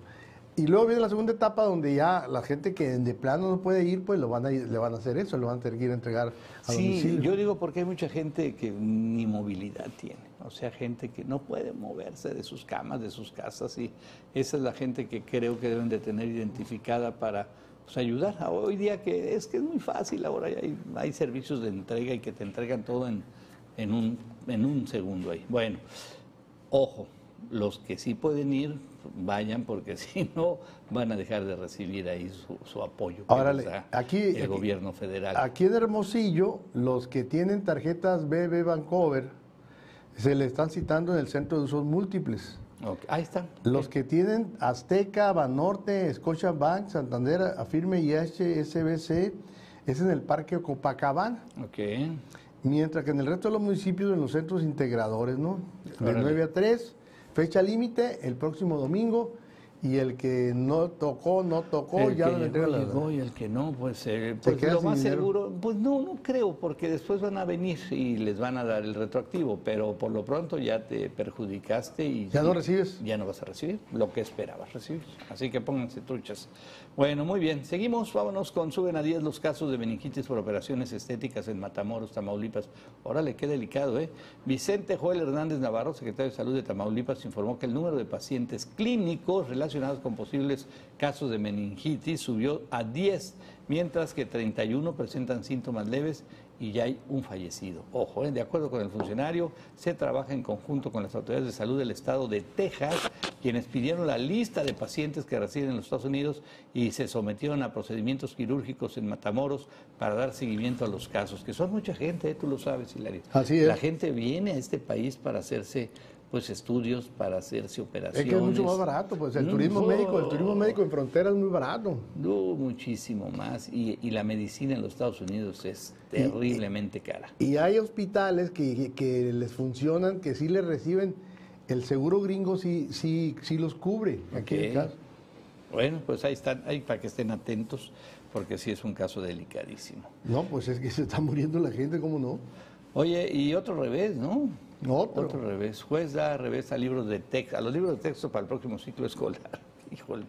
Y luego viene la segunda etapa donde ya la gente que de plano no puede ir, pues lo van a ir- le van a hacer eso, lo van a tener que ir a entregar a Sí, domicilio. yo digo porque hay mucha gente que ni movilidad tiene, o sea, gente que no puede moverse de sus camas, de sus casas, y esa es la gente que creo que deben de tener identificada para pues, ayudar. Hoy día que es que es muy fácil, ahora hay, hay servicios de entrega y que te entregan todo en, en, un, en un segundo ahí. Bueno, ojo, los que sí pueden ir, vayan, porque <laughs> si no, van a dejar de recibir ahí su, su apoyo Ahora, aquí- el aquí- gobierno federal. Aquí en Hermosillo, los que tienen tarjetas BB Vancouver se le están citando en el centro de usos múltiples. Ahí está. Los que tienen Azteca, Banorte, Scotiabank, Santander, Afirme y HSBC es en el Parque Copacabana. Ok. Mientras que en el resto de los municipios, en los centros integradores, ¿no? De Órale. 9 a 3, fecha límite el próximo domingo. Y el que no tocó, no tocó, el ya no le llegó, llegó y el que no, pues, eh, pues lo más dinero. seguro, pues no, no creo, porque después van a venir y les van a dar el retroactivo, pero por lo pronto ya te perjudicaste y Ya no recibes. ya no vas a recibir lo que esperabas recibir. Así que pónganse truchas. Bueno, muy bien, seguimos, vámonos con suben a 10 los casos de meningitis por operaciones estéticas en Matamoros, Tamaulipas. Órale, qué delicado, ¿eh? Vicente Joel Hernández Navarro, secretario de Salud de Tamaulipas, informó que el número de pacientes clínicos relacionados con posibles casos de meningitis subió a 10, mientras que 31 presentan síntomas leves y ya hay un fallecido. Ojo, ¿eh? de acuerdo con el funcionario, se trabaja en conjunto con las autoridades de salud del estado de Texas, quienes pidieron la lista de pacientes que residen en los Estados Unidos y se sometieron a procedimientos quirúrgicos en Matamoros para dar seguimiento a los casos, que son mucha gente, ¿eh? tú lo sabes, Hilario. Así es. La gente viene a este país para hacerse pues estudios, para hacerse Es operaciones. que es mucho más barato, pues el Mm, turismo oh. médico, el turismo médico en frontera es muy barato. No, muchísimo más. Y, y la medicina en los Estados Unidos es terriblemente cara. Y hay hospitales que, que les funcionan, que sí les reciben, el seguro gringo sí, sí, sí los cubre. Aquí en el Ok. caso. Bueno, pues ahí están, ahí para que estén atentos, porque sí es un caso delicadísimo. No, pues es que se está muriendo la gente, ¿cómo no? Oye, y otro revés, ¿no? Otro. Otro revés. Juez da revés a libros de texto, a los libros de texto para el próximo ciclo escolar. <laughs> Híjole.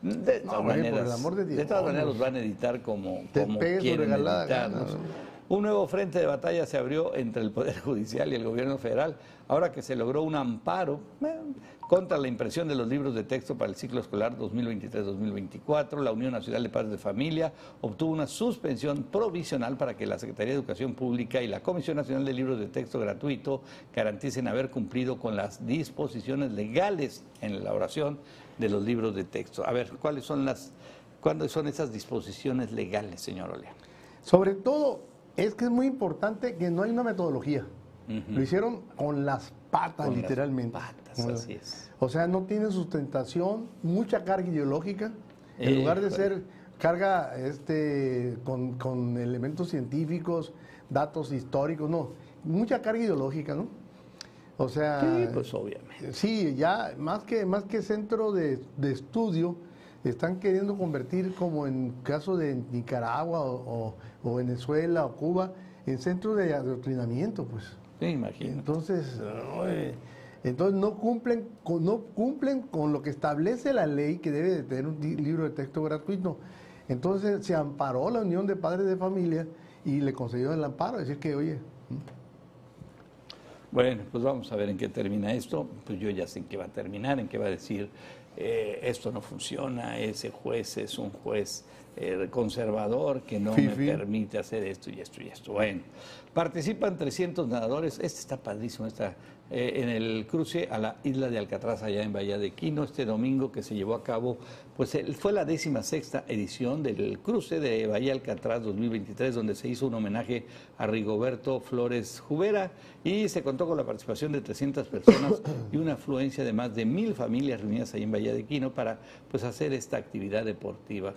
De todas por maneras, de todas maneras los van a editar como, Te como quieren editarlos. Un nuevo frente de batalla se abrió entre el Poder <laughs> Judicial y el Gobierno Federal, ahora que se logró un amparo eh, contra la impresión de los libros de texto para el ciclo escolar 2023-2024. La Unión Nacional de Padres de Familia obtuvo una suspensión provisional para que la Secretaría de Educación Pública y la Comisión Nacional de Libros de Texto Gratuito garanticen haber cumplido con las disposiciones legales en la elaboración de los libros de texto. A ver, ¿cuáles son las, cuáles son esas disposiciones legales, señor Olea? Sobre todo, es que es muy importante que no hay una metodología. Lo hicieron con las patas, Con las literalmente. patas, Con la- así es. O sea, no tiene sustentación, mucha carga ideológica. En lugar de ser carga este, con, con elementos científicos, datos históricos, no. Mucha carga ideológica, ¿no? O sea, Sí, pues obviamente. Sí, ya más que, más que centro de, de estudio, están queriendo convertir, como en caso de Nicaragua o, o- o Venezuela o Cuba, en centro de adoctrinamiento, pues. Sí, imagino. Entonces, entonces no cumplen, con, no cumplen con lo que establece la ley que debe de tener un libro de texto gratuito. Entonces se amparó la Unión de Padres de Familia y le concedió el amparo, decir que, oye, Bueno, pues vamos a ver en qué termina esto. Pues yo ya sé en qué va a terminar, en qué va a decir eh, esto no funciona, ese juez es un juez eh, conservador que no me permite hacer esto y esto y esto. Bueno, participan 300 nadadores. Este está padrísimo, está eh, en el cruce a la isla de Alcatraz, allá en Bahía de Quino, este domingo que se llevó a cabo, pues fue la décima sexta edición del cruce de Bahía Alcatraz 2023, donde se hizo un homenaje a Rigoberto Flores Jubera y se contó con la participación de 300 personas y una afluencia de más de mil familias reunidas ahí en Bahía de Quino para pues hacer esta actividad deportiva.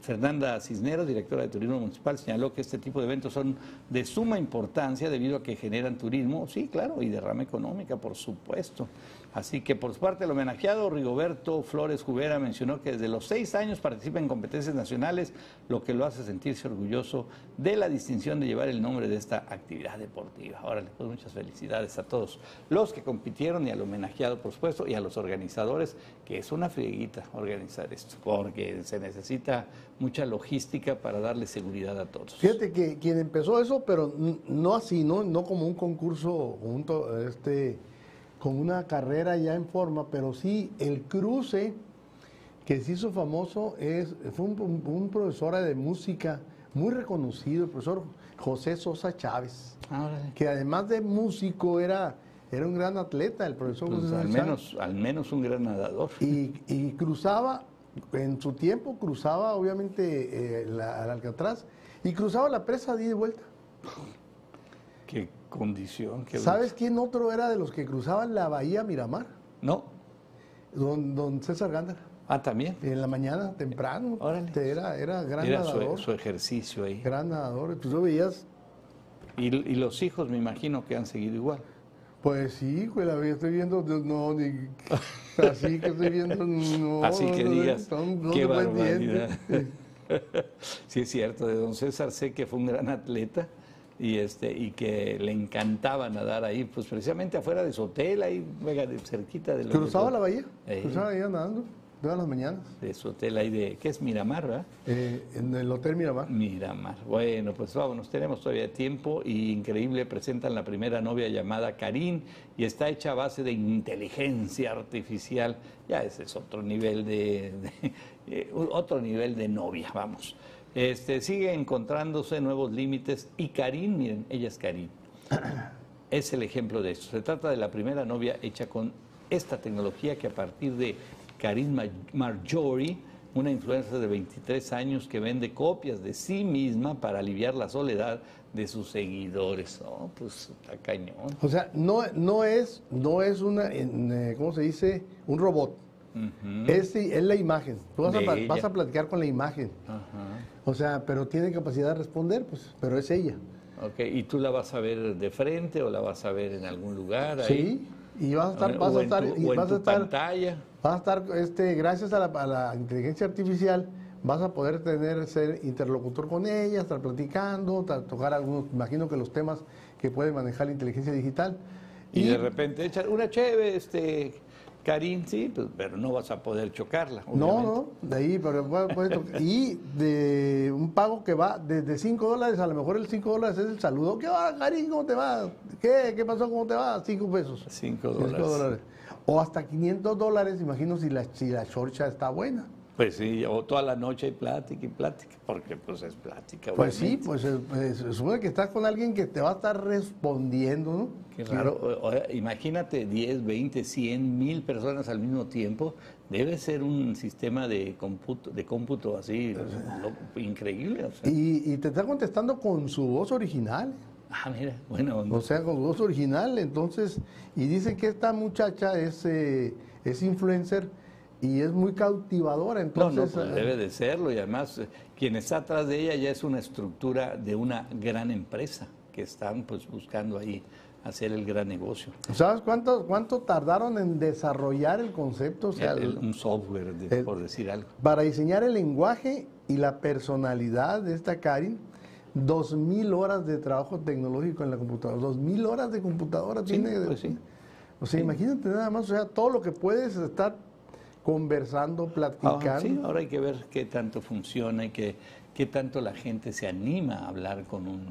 Fernanda Cisneros, directora de Turismo Municipal, señaló que este tipo de eventos son de suma importancia debido a que generan turismo, sí, claro, y derrama económica, por supuesto. Así que por su parte el homenajeado Rigoberto Flores Jubera mencionó que desde los seis años participa en competencias nacionales, lo que lo hace sentirse orgulloso de la distinción de llevar el nombre de esta actividad deportiva. Órale, pues muchas felicidades a todos los que compitieron y al homenajeado, por supuesto, y a los organizadores, que es una frieguita organizar esto, porque se necesita mucha logística para darle seguridad a todos. Fíjate que quien empezó eso, pero no así, no, no como un concurso, junto, este, con una carrera ya en forma, pero sí el cruce que se hizo famoso es, fue un, un- un profesor de música muy reconocido, el profesor José Sosa Chávez, Órale. que además de músico era Era un gran atleta el profesor Pues, José al, menos, al menos un gran nadador. Y, y cruzaba, en su tiempo cruzaba obviamente eh, la, al Alcatraz y cruzaba la presa de ida y vuelta. Qué condición. ¿Sabes quién otro era de los que cruzaban la bahía Miramar? No. Don, don César Gándara. Ah, también. En la mañana, temprano. Órale. Este, Era, era gran Era su, nadador. su ejercicio ahí. Gran nadador. Pues tú veías, Y, y los hijos me imagino que han seguido igual. pues sí, pues la estoy viendo, no, ni, así que estoy viendo, no. Así que digas, no, no qué barbaridad. sí, es cierto, de don César sé que fue un gran atleta y, este, y que le encantaba nadar ahí, pues precisamente afuera de su hotel, ahí de- cerquita de, Cruzaba la bahía, Ey. cruzaba la bahía nadando, todas las mañanas, de su hotel ahí de, ¿qué es Miramar, verdad? eh, en el Hotel Miramar. Miramar. Bueno, pues vámonos, tenemos todavía tiempo y increíble, presentan la primera novia llamada Karin y está hecha a base de inteligencia artificial. Ya ese es otro nivel de, de- eh, otro nivel de novia, vamos. Este, sigue encontrándose nuevos límites y Karin, miren, ella es Karin. <clears throat> Es el ejemplo de esto. Se trata de la primera novia hecha con esta tecnología que a partir de Karin Ma- Marjorie, una influencer de 23 años que vende copias de sí misma para aliviar la soledad de sus seguidores. Oh, pues está cañón. O sea, no, no es, no es una, eh, ¿cómo se dice? Un robot. Es, es la imagen. Tú vas a, vas platicar con la imagen. O sea, pero tiene capacidad de responder, pues, pero es ella. Ok, ¿y tú la vas a ver de frente o la vas a ver en algún lugar? ahí? Sí, y vas a estar, vas a en estar, tu- y o en vas tu a estar, pantalla. vas a estar, este, gracias a la, a la inteligencia artificial, vas a poder tener, ser interlocutor con ella, estar platicando, tocar algunos, imagino que los temas que puede manejar la inteligencia digital. Y, de repente echar una cheve, este, Karin, sí, pues, pero no vas a poder chocarla. No, obviamente. no, de ahí, pero tocar. <laughs> Y de un pago que va desde 5 dólares, a lo mejor el 5 dólares es el saludo. ¿Qué va, Karin? ¿Cómo te va? ¿Qué? ¿Qué pasó? ¿Cómo te va? 5 pesos. Cinco Cinco dólares. O hasta 500 dólares, imagino si la, si la chorcha está buena. Pues sí, o toda la noche hay plática y plática, porque pues es plática. Pues sí, obviamente. pues es- pues, se supone que estás con alguien que te va a estar respondiendo, ¿no? Qué raro. O- o- imagínate 10, 20, 100 mil personas al mismo tiempo. Debe ser un sistema de cómputo, de cómputo así lo- increíble. o sea. Y, y te está contestando con su voz original. Ah, mira, bueno, O sea, con voz original, entonces, y dicen que esta muchacha es, eh, es influencer y es muy cautivadora, no, entonces... no, pues eh, debe de serlo y además eh, quien está atrás de ella ya es una estructura de una gran empresa que están pues buscando ahí hacer el gran negocio. ¿Sabes cuánto, cuánto tardaron en desarrollar el concepto? O sea, El- el- un software, de- el- por decir algo. para diseñar el lenguaje y la personalidad de esta Karin, dos mil horas de trabajo tecnológico en la computadora, dos mil horas de computadora Sí, tiene. pues sí. O sea, imagínate nada más, o sea, todo lo que puedes estar conversando, Ah, platicando. sí, ahora hay que ver qué tanto funciona y qué, qué tanto la gente se anima a hablar con un,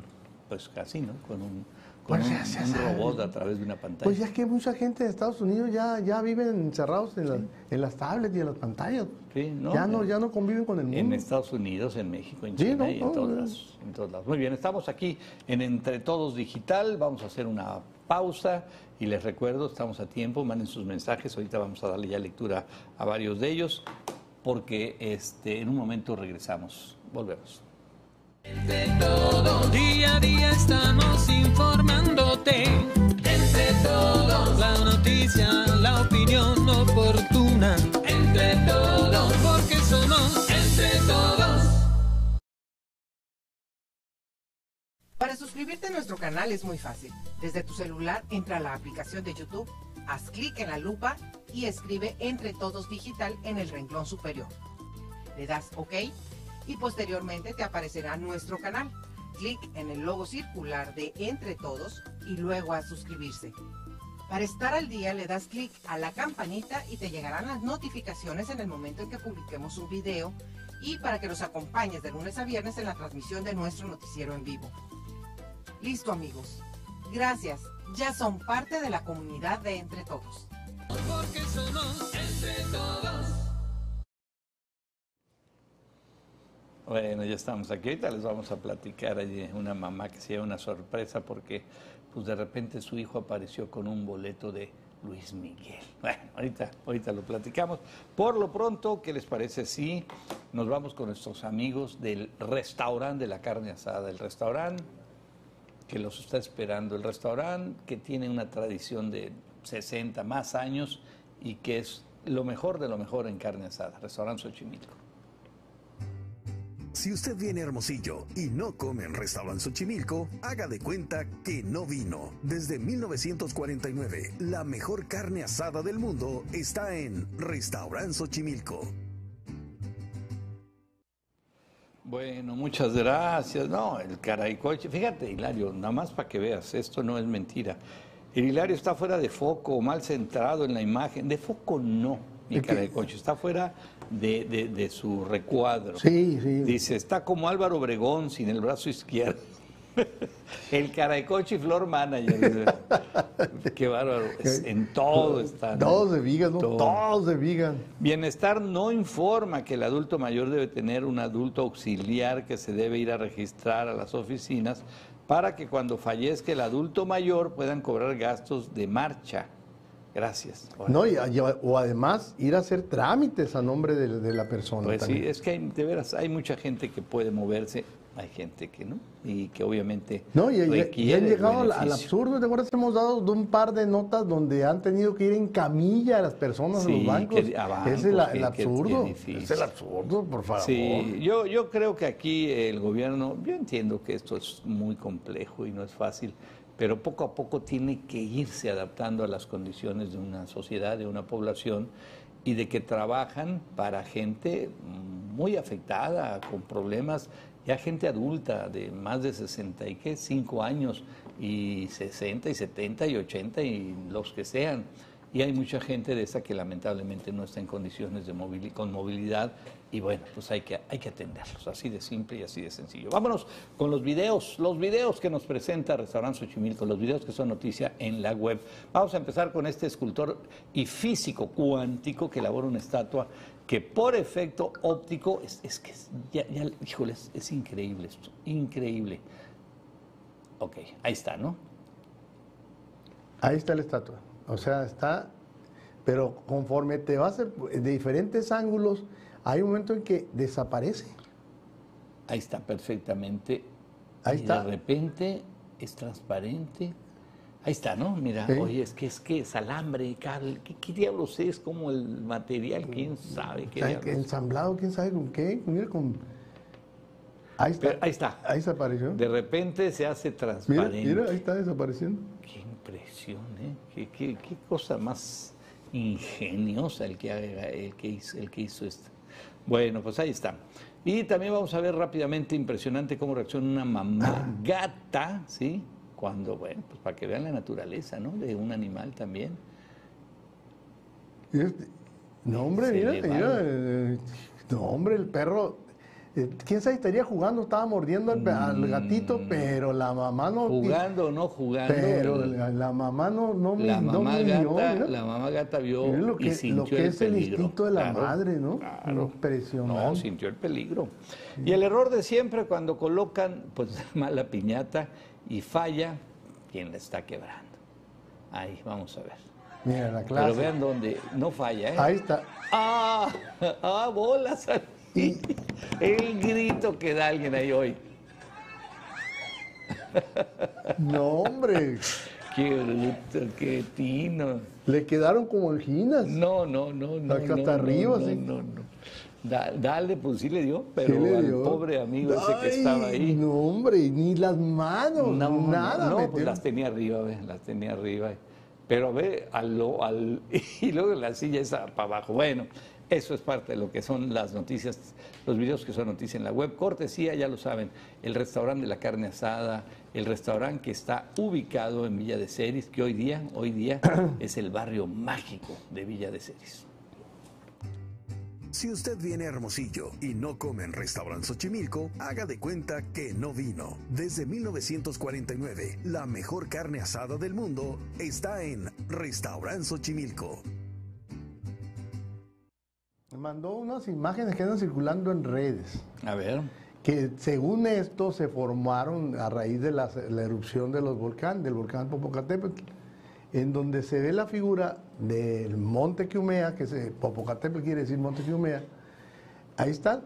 pues casi, ¿no? Con un, con Pues un, ya un robot a través de una pantalla. Pues ya es que mucha gente de Estados Unidos ya, ya viven encerrados en, la- en las tablets y en las pantallas. Sí, no, ya, no, ya no conviven con el mundo. En Estados Unidos, en México, en Sí, China no, y en, todas no. las- en todos lados. Muy bien, estamos aquí en Entre Todos Digital. Vamos a hacer una pausa y les recuerdo, estamos a tiempo, manden sus mensajes. Ahorita vamos a darle ya lectura a varios de ellos porque este, en un momento regresamos. Volvemos. Día a día estamos informándote. Entre todos. La noticia, la opinión oportuna. Entre todos. Porque somos entre todos. Para suscribirte a nuestro canal es muy fácil. Desde tu celular entra a la aplicación de YouTube, haz clic en la lupa y escribe Entre Todos Digital en el renglón superior. Le das OK y posteriormente te aparecerá nuestro canal. Clic en el logo circular de Entre Todos y luego a suscribirse. Para estar al día le das clic a la campanita y te llegarán las notificaciones en el momento en que publiquemos un video y para que nos acompañes de lunes a viernes en la transmisión de nuestro noticiero en vivo. Listo amigos. Gracias. Ya son parte de la comunidad de Entre Todos. Porque somos entre todos. Bueno, ya estamos aquí. Ahorita les vamos a platicar allí una mamá que se lleva una sorpresa porque pues de repente su hijo apareció con un boleto de Luis Miguel. Bueno, ahorita, ahorita lo platicamos. Por lo pronto, ¿qué les parece si nos vamos con nuestros amigos del restaurante de la carne asada? El restaurante que los está esperando, el restaurante que tiene una tradición de 60 más años y que es lo mejor de lo mejor en carne asada, restaurante Xochimilco. Si usted viene Hermosillo y no come en Restaurant Xochimilco, haga de cuenta que no vino. Desde 1949, la mejor carne asada del mundo está en Restaurant Xochimilco. Bueno, muchas gracias. No, el caraicoche, fíjate, Hilario, nada más para que veas, esto no es mentira. El Hilario está fuera de foco, mal centrado en la imagen. De foco no, mi ¿De qué? caraicoche, está fuera de, de- de su recuadro. Sí, sí. Dice, está como Álvaro Obregón sin el brazo izquierdo. <laughs> El caraicoche y Flor Manager. <laughs> Qué bárbaro. En todo está. ¿no? Todos de Vigan, ¿no? Todo. Todos de Vigan. Bienestar no informa que el adulto mayor debe tener un adulto auxiliar que se debe ir a registrar a las oficinas para que cuando fallezca el adulto mayor puedan cobrar gastos de marcha. Gracias. No, y, y- o además ir a hacer trámites a nombre de, de la persona. Pues sí, es que hay, de veras hay mucha gente que puede moverse, hay gente que no, y que obviamente No, y, y- y requiere han llegado al, absurdo. ¿Te acuerdas? Hemos dado de un par de notas donde han tenido que ir en camilla las personas a Sí, los bancos. que- a bancos, es el, absurdo. es el absurdo, por favor. Sí, yo, yo creo que aquí el gobierno, yo entiendo que esto es muy complejo y no es fácil, pero poco a poco tiene que irse adaptando a las condiciones de una sociedad, de una población, y de que trabajan para gente muy afectada, con problemas, ya gente adulta de más de 60 y qué, 5 años, y 60 y 70 y 80 y los que sean. Y hay mucha gente de esa que lamentablemente no está en condiciones de con movilidad y bueno, pues hay que, hay que atenderlos, así de simple y así de sencillo. Vámonos con los videos, los videos que nos presenta Restaurante Xochimilco, los videos que son noticia en la web. Vamos a empezar con este escultor y físico cuántico que elabora una estatua que por efecto óptico, es, es que, ya, ya, híjole, es increíble esto, increíble. Ok, ahí está, ¿no? Ahí está la estatua. O sea, está. Pero conforme te vas de diferentes ángulos, hay un momento en que desaparece. Ahí está perfectamente. Ahí y está. De repente es transparente. Ahí está, ¿no? Mira, Sí. oye, es que es que es alambre, cable. ¿Qué, qué diablos es? Como el material, quién sabe qué. Ensamblado, quién sabe con qué. Mira, con. Ahí está. Pero ahí está. Ahí desapareció. De repente se hace transparente. mira, ahí está desapareciendo. Qué impresión, ¿eh? Qué, qué- qué cosa más ingeniosa el que, haga- el, que hizo, el que hizo esto. Bueno, pues ahí está. Y también vamos a ver rápidamente, impresionante cómo reacciona una mamá <clears throat> gata, ¿sí? Cuando, bueno, pues para que vean la naturaleza, ¿no? De un animal también. Este- No, hombre, mira, mira. eh, No, hombre, el perro. Eh, ¿Quién sabe? Estaría jugando, estaba mordiendo al, gatito, pero la mamá no. Jugando o no jugando. Pero el- la, la mamá no, no, la, mi- no mamá gata, mira. la mamá gata vio Mira lo y que, sintió lo que es el peligro. instinto de la Claro, madre, ¿no? claro. Impresionante. No, sintió el peligro. Y el error de siempre cuando colocan pues <laughs> mala piñata y falla, quien la está quebrando. Ahí, vamos a ver. Mira la Pero clase. vean dónde no falla, ¿eh? Ahí está. ¡Ah! <laughs> ¡Ah, bolas! Y- El grito que da alguien ahí hoy. No, hombre. ¡Qué bruto, qué tino! Le quedaron como anginas. No, no, no, no. No, hasta no, arriba, no, sí. No, no. Da- dale, pues sí le dio, pero le al dio. pobre amigo ese que estaba ahí. No, hombre, ni las manos, No, no, nada. No, metió. pues las tenía arriba, ve, las tenía arriba. Pero a ver, al, lo- al, <laughs> y luego la silla esa para abajo. Bueno, eso es parte de lo que son las noticias, los videos que son noticias en la web. Cortesía, ya lo saben, el restaurante de la carne asada, el restaurante que está ubicado en Villa de Ceris, que hoy día, hoy día <clears throat> es el barrio mágico de Villa de Ceris. Si usted viene a Hermosillo y no come en Restaurant Xochimilco, haga de cuenta que no vino. Desde 1949, la mejor carne asada del mundo está en Restaurant Xochimilco. Mandó unas imágenes que andan circulando en redes, A ver. que según esto se formaron a raíz de la, la erupción de los volcanes, del volcán Popocatépetl, en donde se ve la figura del monte que humea, que se, Popocatépetl quiere decir monte que humea, ahí está,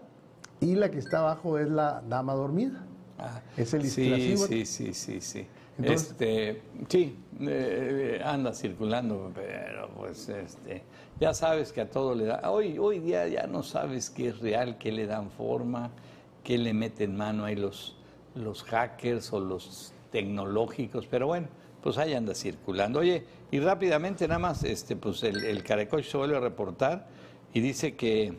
y la que está abajo es la dama dormida. Ah, Es el sí, sí, sí, sí, sí. Entonces- este, sí, eh, anda circulando, pero pues este, ya sabes que a todo le da. Hoy, hoy día ya no sabes qué es real, qué le dan forma, qué le meten mano ahí los, los hackers o los tecnológicos, pero bueno, pues ahí anda circulando. Oye, y rápidamente nada más, este, pues el, el se vuelve a reportar y dice que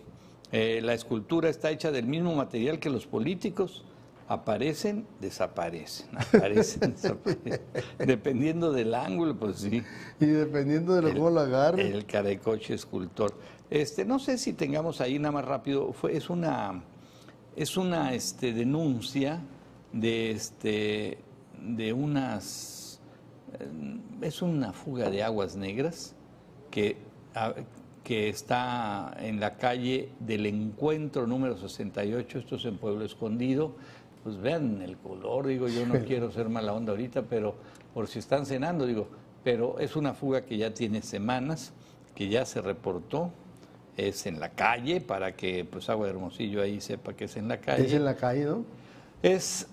eh, la escultura está hecha del mismo material que los políticos. Aparecen, desaparecen, <laughs> aparecen, desaparecen. Dependiendo del ángulo, pues sí. Y dependiendo de cómo lo agarre. El carecoche escultor. Este, no sé si tengamos ahí nada más rápido. Fue, es una, es una este, denuncia de este, de unas, eh, es una fuga de aguas negras que, a- que está en la calle del encuentro número 68, esto es en Pueblo Escondido. Pues vean el color, digo, yo no quiero ser mala onda ahorita, pero por si están cenando, digo, pero es una fuga que ya tiene semanas, que ya se reportó, es en la calle, para que pues Agua de Hermosillo ahí sepa que es en la calle. Es en la calle, ¿no? Es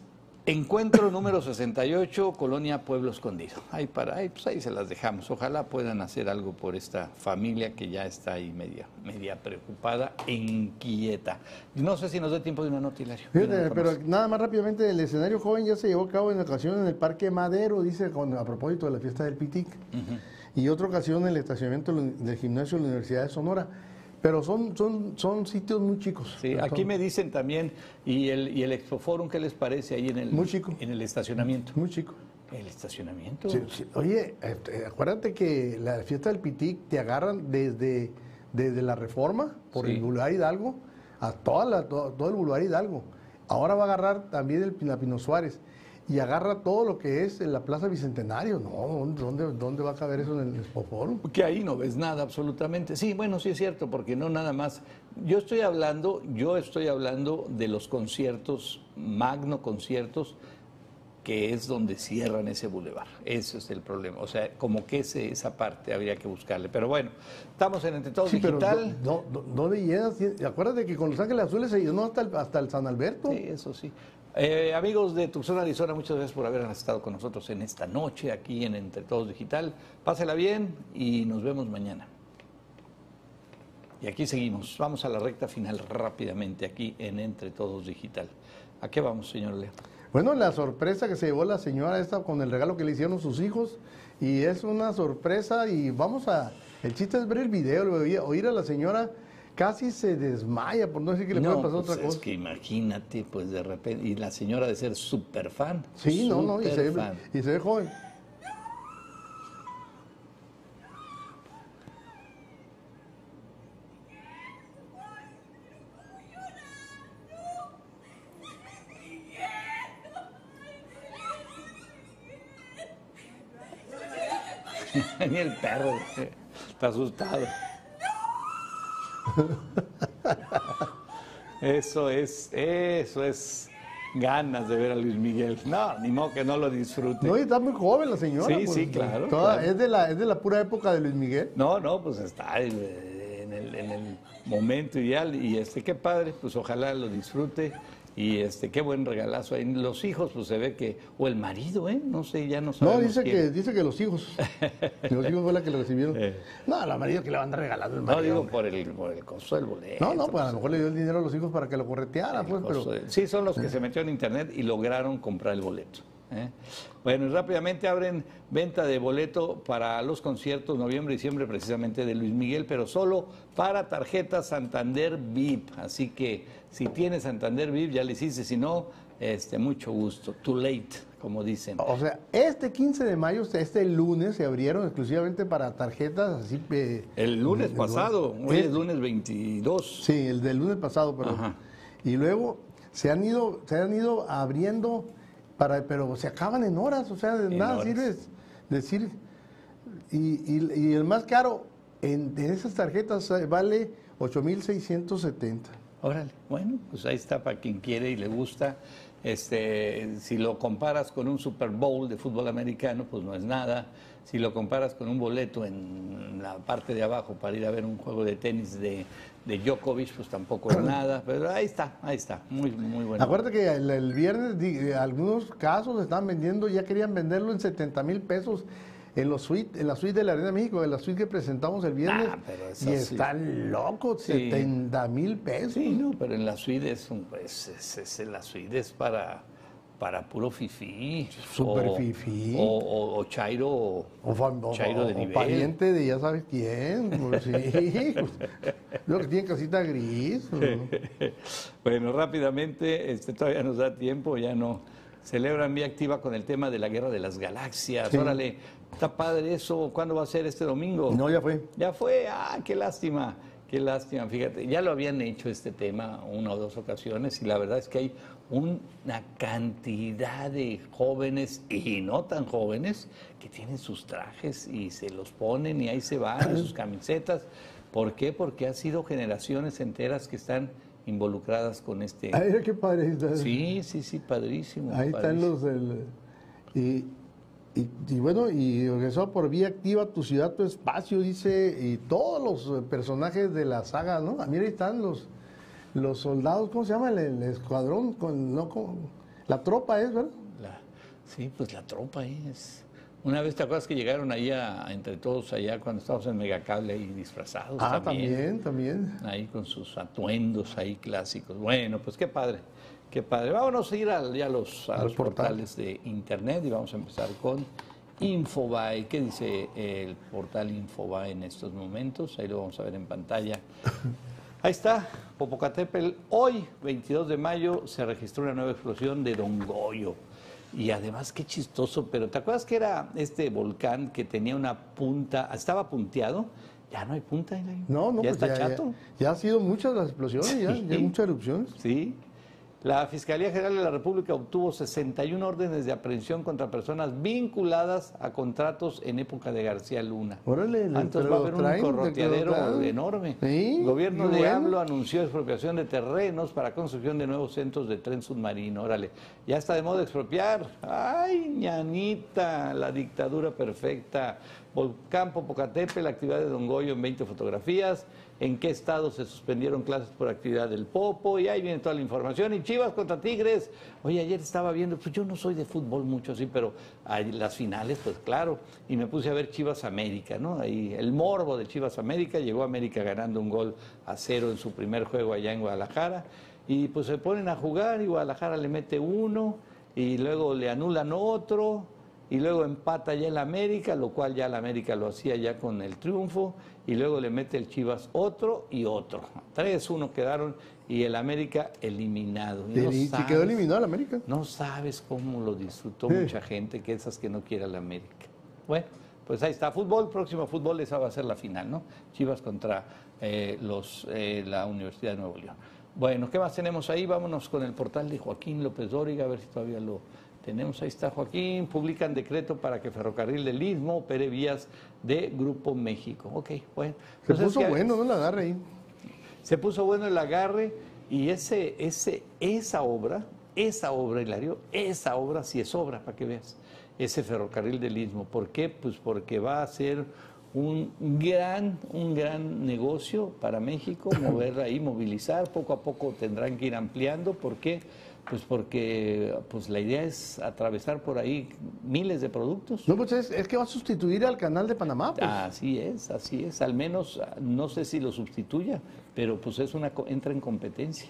encuentro número 68, Colonia Pueblo Escondido. Ahí para ahí, pues ahí se las dejamos. Ojalá puedan hacer algo por esta familia que ya está ahí media, media preocupada, inquieta. No sé si nos da tiempo de una nota, Hilario. Fíjate, pero nada más rápidamente, el escenario joven ya se llevó a cabo en ocasión en el Parque Madero, dice, con, a propósito de la fiesta del Pitic. Y otra ocasión en el estacionamiento del gimnasio de la Universidad de Sonora. Pero son, son, son sitios muy chicos. Sí, aquí me dicen también, y el, y el Expoforum, ¿qué les parece ahí en el, Muy chico. en el estacionamiento? Muy chicos. ¿El estacionamiento? Sí, sí. Oye, este, acuérdate que la fiesta del Pitic te agarran desde, desde la Reforma, por Sí. el Boulevard Hidalgo, a toda la, todo, todo el Boulevard Hidalgo. Ahora va a agarrar también el, la Pino Suárez y agarra todo lo que es en la Plaza Bicentenario. No, ¿dónde, dónde, va a caber eso en el Expoforum? Que ahí no ves nada absolutamente. Sí, bueno, sí es cierto, porque no nada más. Yo estoy hablando, yo estoy hablando de los conciertos, magno conciertos, que es donde cierran ese bulevar. Ese es el problema. O sea, como que ese, esa parte habría que buscarle. Pero bueno, estamos en Entre Todos Sí, pero Digital. no, no, ¿dónde llenas? Acuérdate que con Los Ángeles Azules se llenó hasta el, hasta el San Alberto. Sí, eso sí. Eh, amigos de Tucson, Arizona, muchas gracias por haber estado con nosotros en esta noche aquí en Entre Todos Digital. Pásela bien y nos vemos mañana. Y aquí seguimos. Vamos a la recta final rápidamente aquí en Entre Todos Digital. ¿A qué vamos, señor Leo? Bueno, la sorpresa que se llevó la señora esta con el regalo que le hicieron sus hijos y es una sorpresa y vamos a... El chiste es ver el video, oír, oír a la señora casi se desmaya, por no decir que le puede pasar pues otra es cosa. que imagínate, pues de repente, y la señora de ser súper fan. Sí, no, no, y se, fan. y se ve joven. <laughs> Ni el perro eh, está asustado. <laughs> Eso es, eso es ganas de ver a Luis Miguel. No, ni modo que no lo disfrute. No, y está muy joven la señora. Sí, sí, claro, toda- claro. Es, de la, es de la pura época de Luis Miguel. No, no, pues está en el, en el momento ideal y este, qué padre, pues ojalá lo disfrute y este, qué buen regalazo. ahí. Los hijos, pues se ve que, o el marido, ¿eh? No sé, ya no No, sabemos dice quién. que, dice que los hijos. <laughs> los hijos fue la que le recibieron. Eh. No, la marido que le van a regalar el No, marido. digo por el, por el costo del boleto. No, no, pues a lo mejor le dio el dinero a los hijos para que lo correteara, pues, pero... de- Sí, son los que se metió en internet y lograron comprar el boleto. ¿eh? Bueno, y rápidamente abren venta de boleto para los conciertos noviembre y diciembre precisamente de Luis Miguel, pero solo para tarjeta Santander VIP. Así que si tienes Santander VIP ya le hiciste, si no, este, mucho gusto. Too late, como dicen. O sea, este 15 de mayo, este lunes, se abrieron exclusivamente para tarjetas así... eh, El lunes pasado, hoy Es- es lunes 22. Sí, el del lunes pasado, pero... Ajá. Y luego se han ido, se han ido abriendo, para, pero se acaban en horas, o sea, de nada sirve decir... Y, y- y el más caro, en, en esas tarjetas eh, vale 8,670. Órale, bueno, pues ahí está para quien quiere y le gusta. Este, si lo comparas con un Super Bowl de fútbol americano, pues no es nada. Si lo comparas con un boleto en la parte de abajo para ir a ver un juego de tenis de, de Djokovic, pues tampoco es nada. Pero ahí está, ahí está, muy, muy bueno. Acuérdate que el, el viernes, di- eh, algunos casos estaban vendiendo, ya querían venderlo en 70 mil pesos en, los suite, en la suite de la Arena México, en la suite que presentamos el viernes. Ah, pero y sí. están locos, Sí. 70 mil pesos. Sí, no, pero en la suite es, un, es, es- es- la suite es para, para puro fifí. Súper o- fifí. O, o, o chairo, O, chairo de nivel. pariente de ya sabes quién. pues sí. <laughs> Lo que tiene casita gris. <laughs> Bueno, rápidamente, este, todavía nos da tiempo, ya no. Celebran vía activa con el tema de la guerra de las galaxias. Sí. Órale, está padre eso. ¿Cuándo va a ser este domingo? No, ya fue. Ya fue, ah, qué lástima, qué lástima, fíjate, ya lo habían hecho este tema una o dos ocasiones y la verdad es que hay una cantidad de jóvenes y no tan jóvenes que tienen sus trajes y se los ponen y ahí se van, sus <laughs> camisetas. ¿Por qué? Porque ha sido generaciones enteras que están involucradas con este... Ay, qué padre. Sí, sí, sí, padrísimo. Ahí están los del. Y, y, y bueno, y organizado por Vía Activa, Tu Ciudad, Tu Espacio, dice, y todos los eh, personajes de la saga, ¿no? Ah, Mira, ahí están los, los soldados, ¿cómo se llama? El, el escuadrón, con, no con, la tropa es, ¿verdad? La- sí, pues la tropa es. Una vez te acuerdas que llegaron ahí a, a entre todos allá cuando estábamos en Megacable ahí disfrazados Ah, también. también, también. Ahí con sus atuendos ahí clásicos. Bueno, pues qué padre, qué padre. Vámonos a ir a, ya los, a Al los portal. portales de internet y vamos a empezar con Infobae. ¿Qué dice el portal Infobae en estos momentos? Ahí lo vamos a ver en pantalla. <laughs> Ahí está, Popocatépetl. Hoy, 22 de mayo, se registró una nueva explosión de Don Goyo. Y además, qué chistoso, pero ¿te acuerdas que era este volcán que tenía una punta, estaba punteado? Ya no hay punta, Elaine. No, no, ya pues está ya, chato. ya, ya han sido muchas las explosiones, ya, ya hay Sí. muchas erupciones. Sí. La Fiscalía General de la República obtuvo 61 órdenes de aprehensión contra personas vinculadas a contratos en época de García Luna. Órale, pero va a haber un corroteadero enorme. Sí, El gobierno de bueno. AMLO anunció expropiación de terrenos para construcción de nuevos centros de tren submarino. Órale, ya está de moda expropiar. Ay, ñanita, la dictadura perfecta. Volcán Popocatépetl, la actividad de Don Goyo en 20 fotografías. En qué estado se suspendieron clases por actividad del Popo. Y ahí viene toda la información. Y Chivas contra Tigres. Oye, ayer estaba viendo, pues yo no soy de fútbol mucho así, pero las finales, pues claro. Y me puse a ver Chivas América, ¿no? Ahí el morbo de Chivas América. Llegó América ganando un gol a cero en su primer juego allá en Guadalajara. Y pues se ponen a jugar y Guadalajara le mete uno y luego le anulan otro y luego empata ya el América, lo cual ya el América lo hacía ya con el triunfo, y luego le mete el Chivas otro y otro. 3-1 quedaron y el América eliminado. Y no se sabes- quedó eliminado el América. No sabes cómo lo disfrutó Sí. mucha gente, que esas que no quiere el América. Bueno, pues ahí está, fútbol, próximo fútbol, esa va a ser la final, ¿no? Chivas contra eh, los, eh, la Universidad de Nuevo León. Bueno, ¿qué más tenemos ahí? Vámonos con el portal de Joaquín López Dóriga, a ver si todavía lo tenemos. Ahí está Joaquín, publican decreto para que Ferrocarril del Istmo opere vías de Grupo México. Ok, bueno. Se puso ¿qué- bueno, ¿no? La agarre ahí. se puso bueno el agarre y ese, ese, esa obra, esa obra, Hilario, esa obra sí es obra, para que veas, ese ferrocarril del Istmo. ¿Por qué? Pues porque va a ser un gran, un gran negocio para México, mover ahí, movilizar, poco a poco tendrán que ir ampliando. ¿Por qué? Pues porque pues la idea es atravesar por ahí miles de productos. No, pues es, es que va a sustituir al canal de Panamá. Pues. Así es, así es. Al menos no sé si lo sustituya, pero pues es una entra en competencia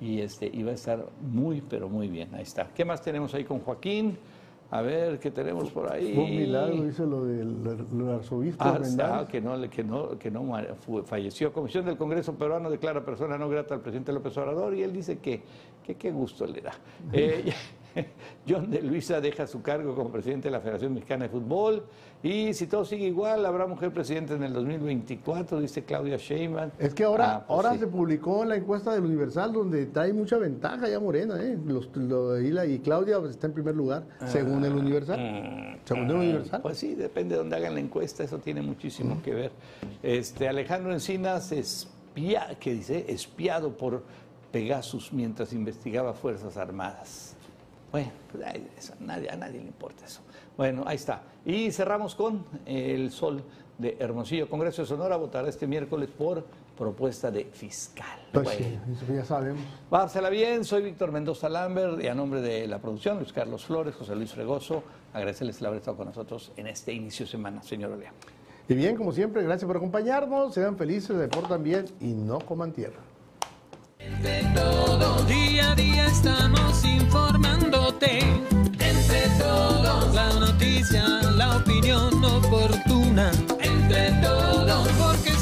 y este y va a estar muy pero muy bien. Ahí está. ¿Qué más tenemos ahí con Joaquín? A ver qué tenemos por ahí. Fue un milagro, dice lo del arzobispo. Ah, ah, que no, que no, que no falleció. Comisión del Congreso peruano declara persona no grata al presidente López Obrador y él dice que que qué gusto le da. <laughs> Eh, <laughs> John de Luisa deja su cargo como presidente de la Federación Mexicana de Fútbol. Y si todo sigue igual, habrá mujer presidente en el 2024, dice Claudia Sheinbaum. Es que ahora, Ah, pues ahora sí. se publicó la encuesta del Universal donde trae mucha ventaja ya Morena, ¿eh? Los, lo- y, la- y Claudia pues, está en primer lugar, según el Universal. según el Universal. Pues sí, depende de dónde hagan la encuesta, eso tiene muchísimo que ver. Este Alejandro Encinas espía, que dice, espiado por Pegasus mientras investigaba Fuerzas Armadas. Bueno, pues, eso, nadie- a nadie le importa eso. Bueno, ahí está. Y cerramos con el Sol de Hermosillo. Congreso de Sonora votará este miércoles por propuesta de fiscal. Pues Bueno. sí, eso ya sabemos. Pársela bien, soy Víctor Mendoza Lambert y a nombre de la producción, Luis Carlos Flores, José Luis Fregoso, agradecerles el haber estado con nosotros en este inicio de semana, señor Olea. Y bien, como siempre, gracias por acompañarnos, sean felices, se portan bien y no coman tierra. Entre día a día estamos informándote. Entre todos, la noticia, la opinión oportuna. Entre todos, porque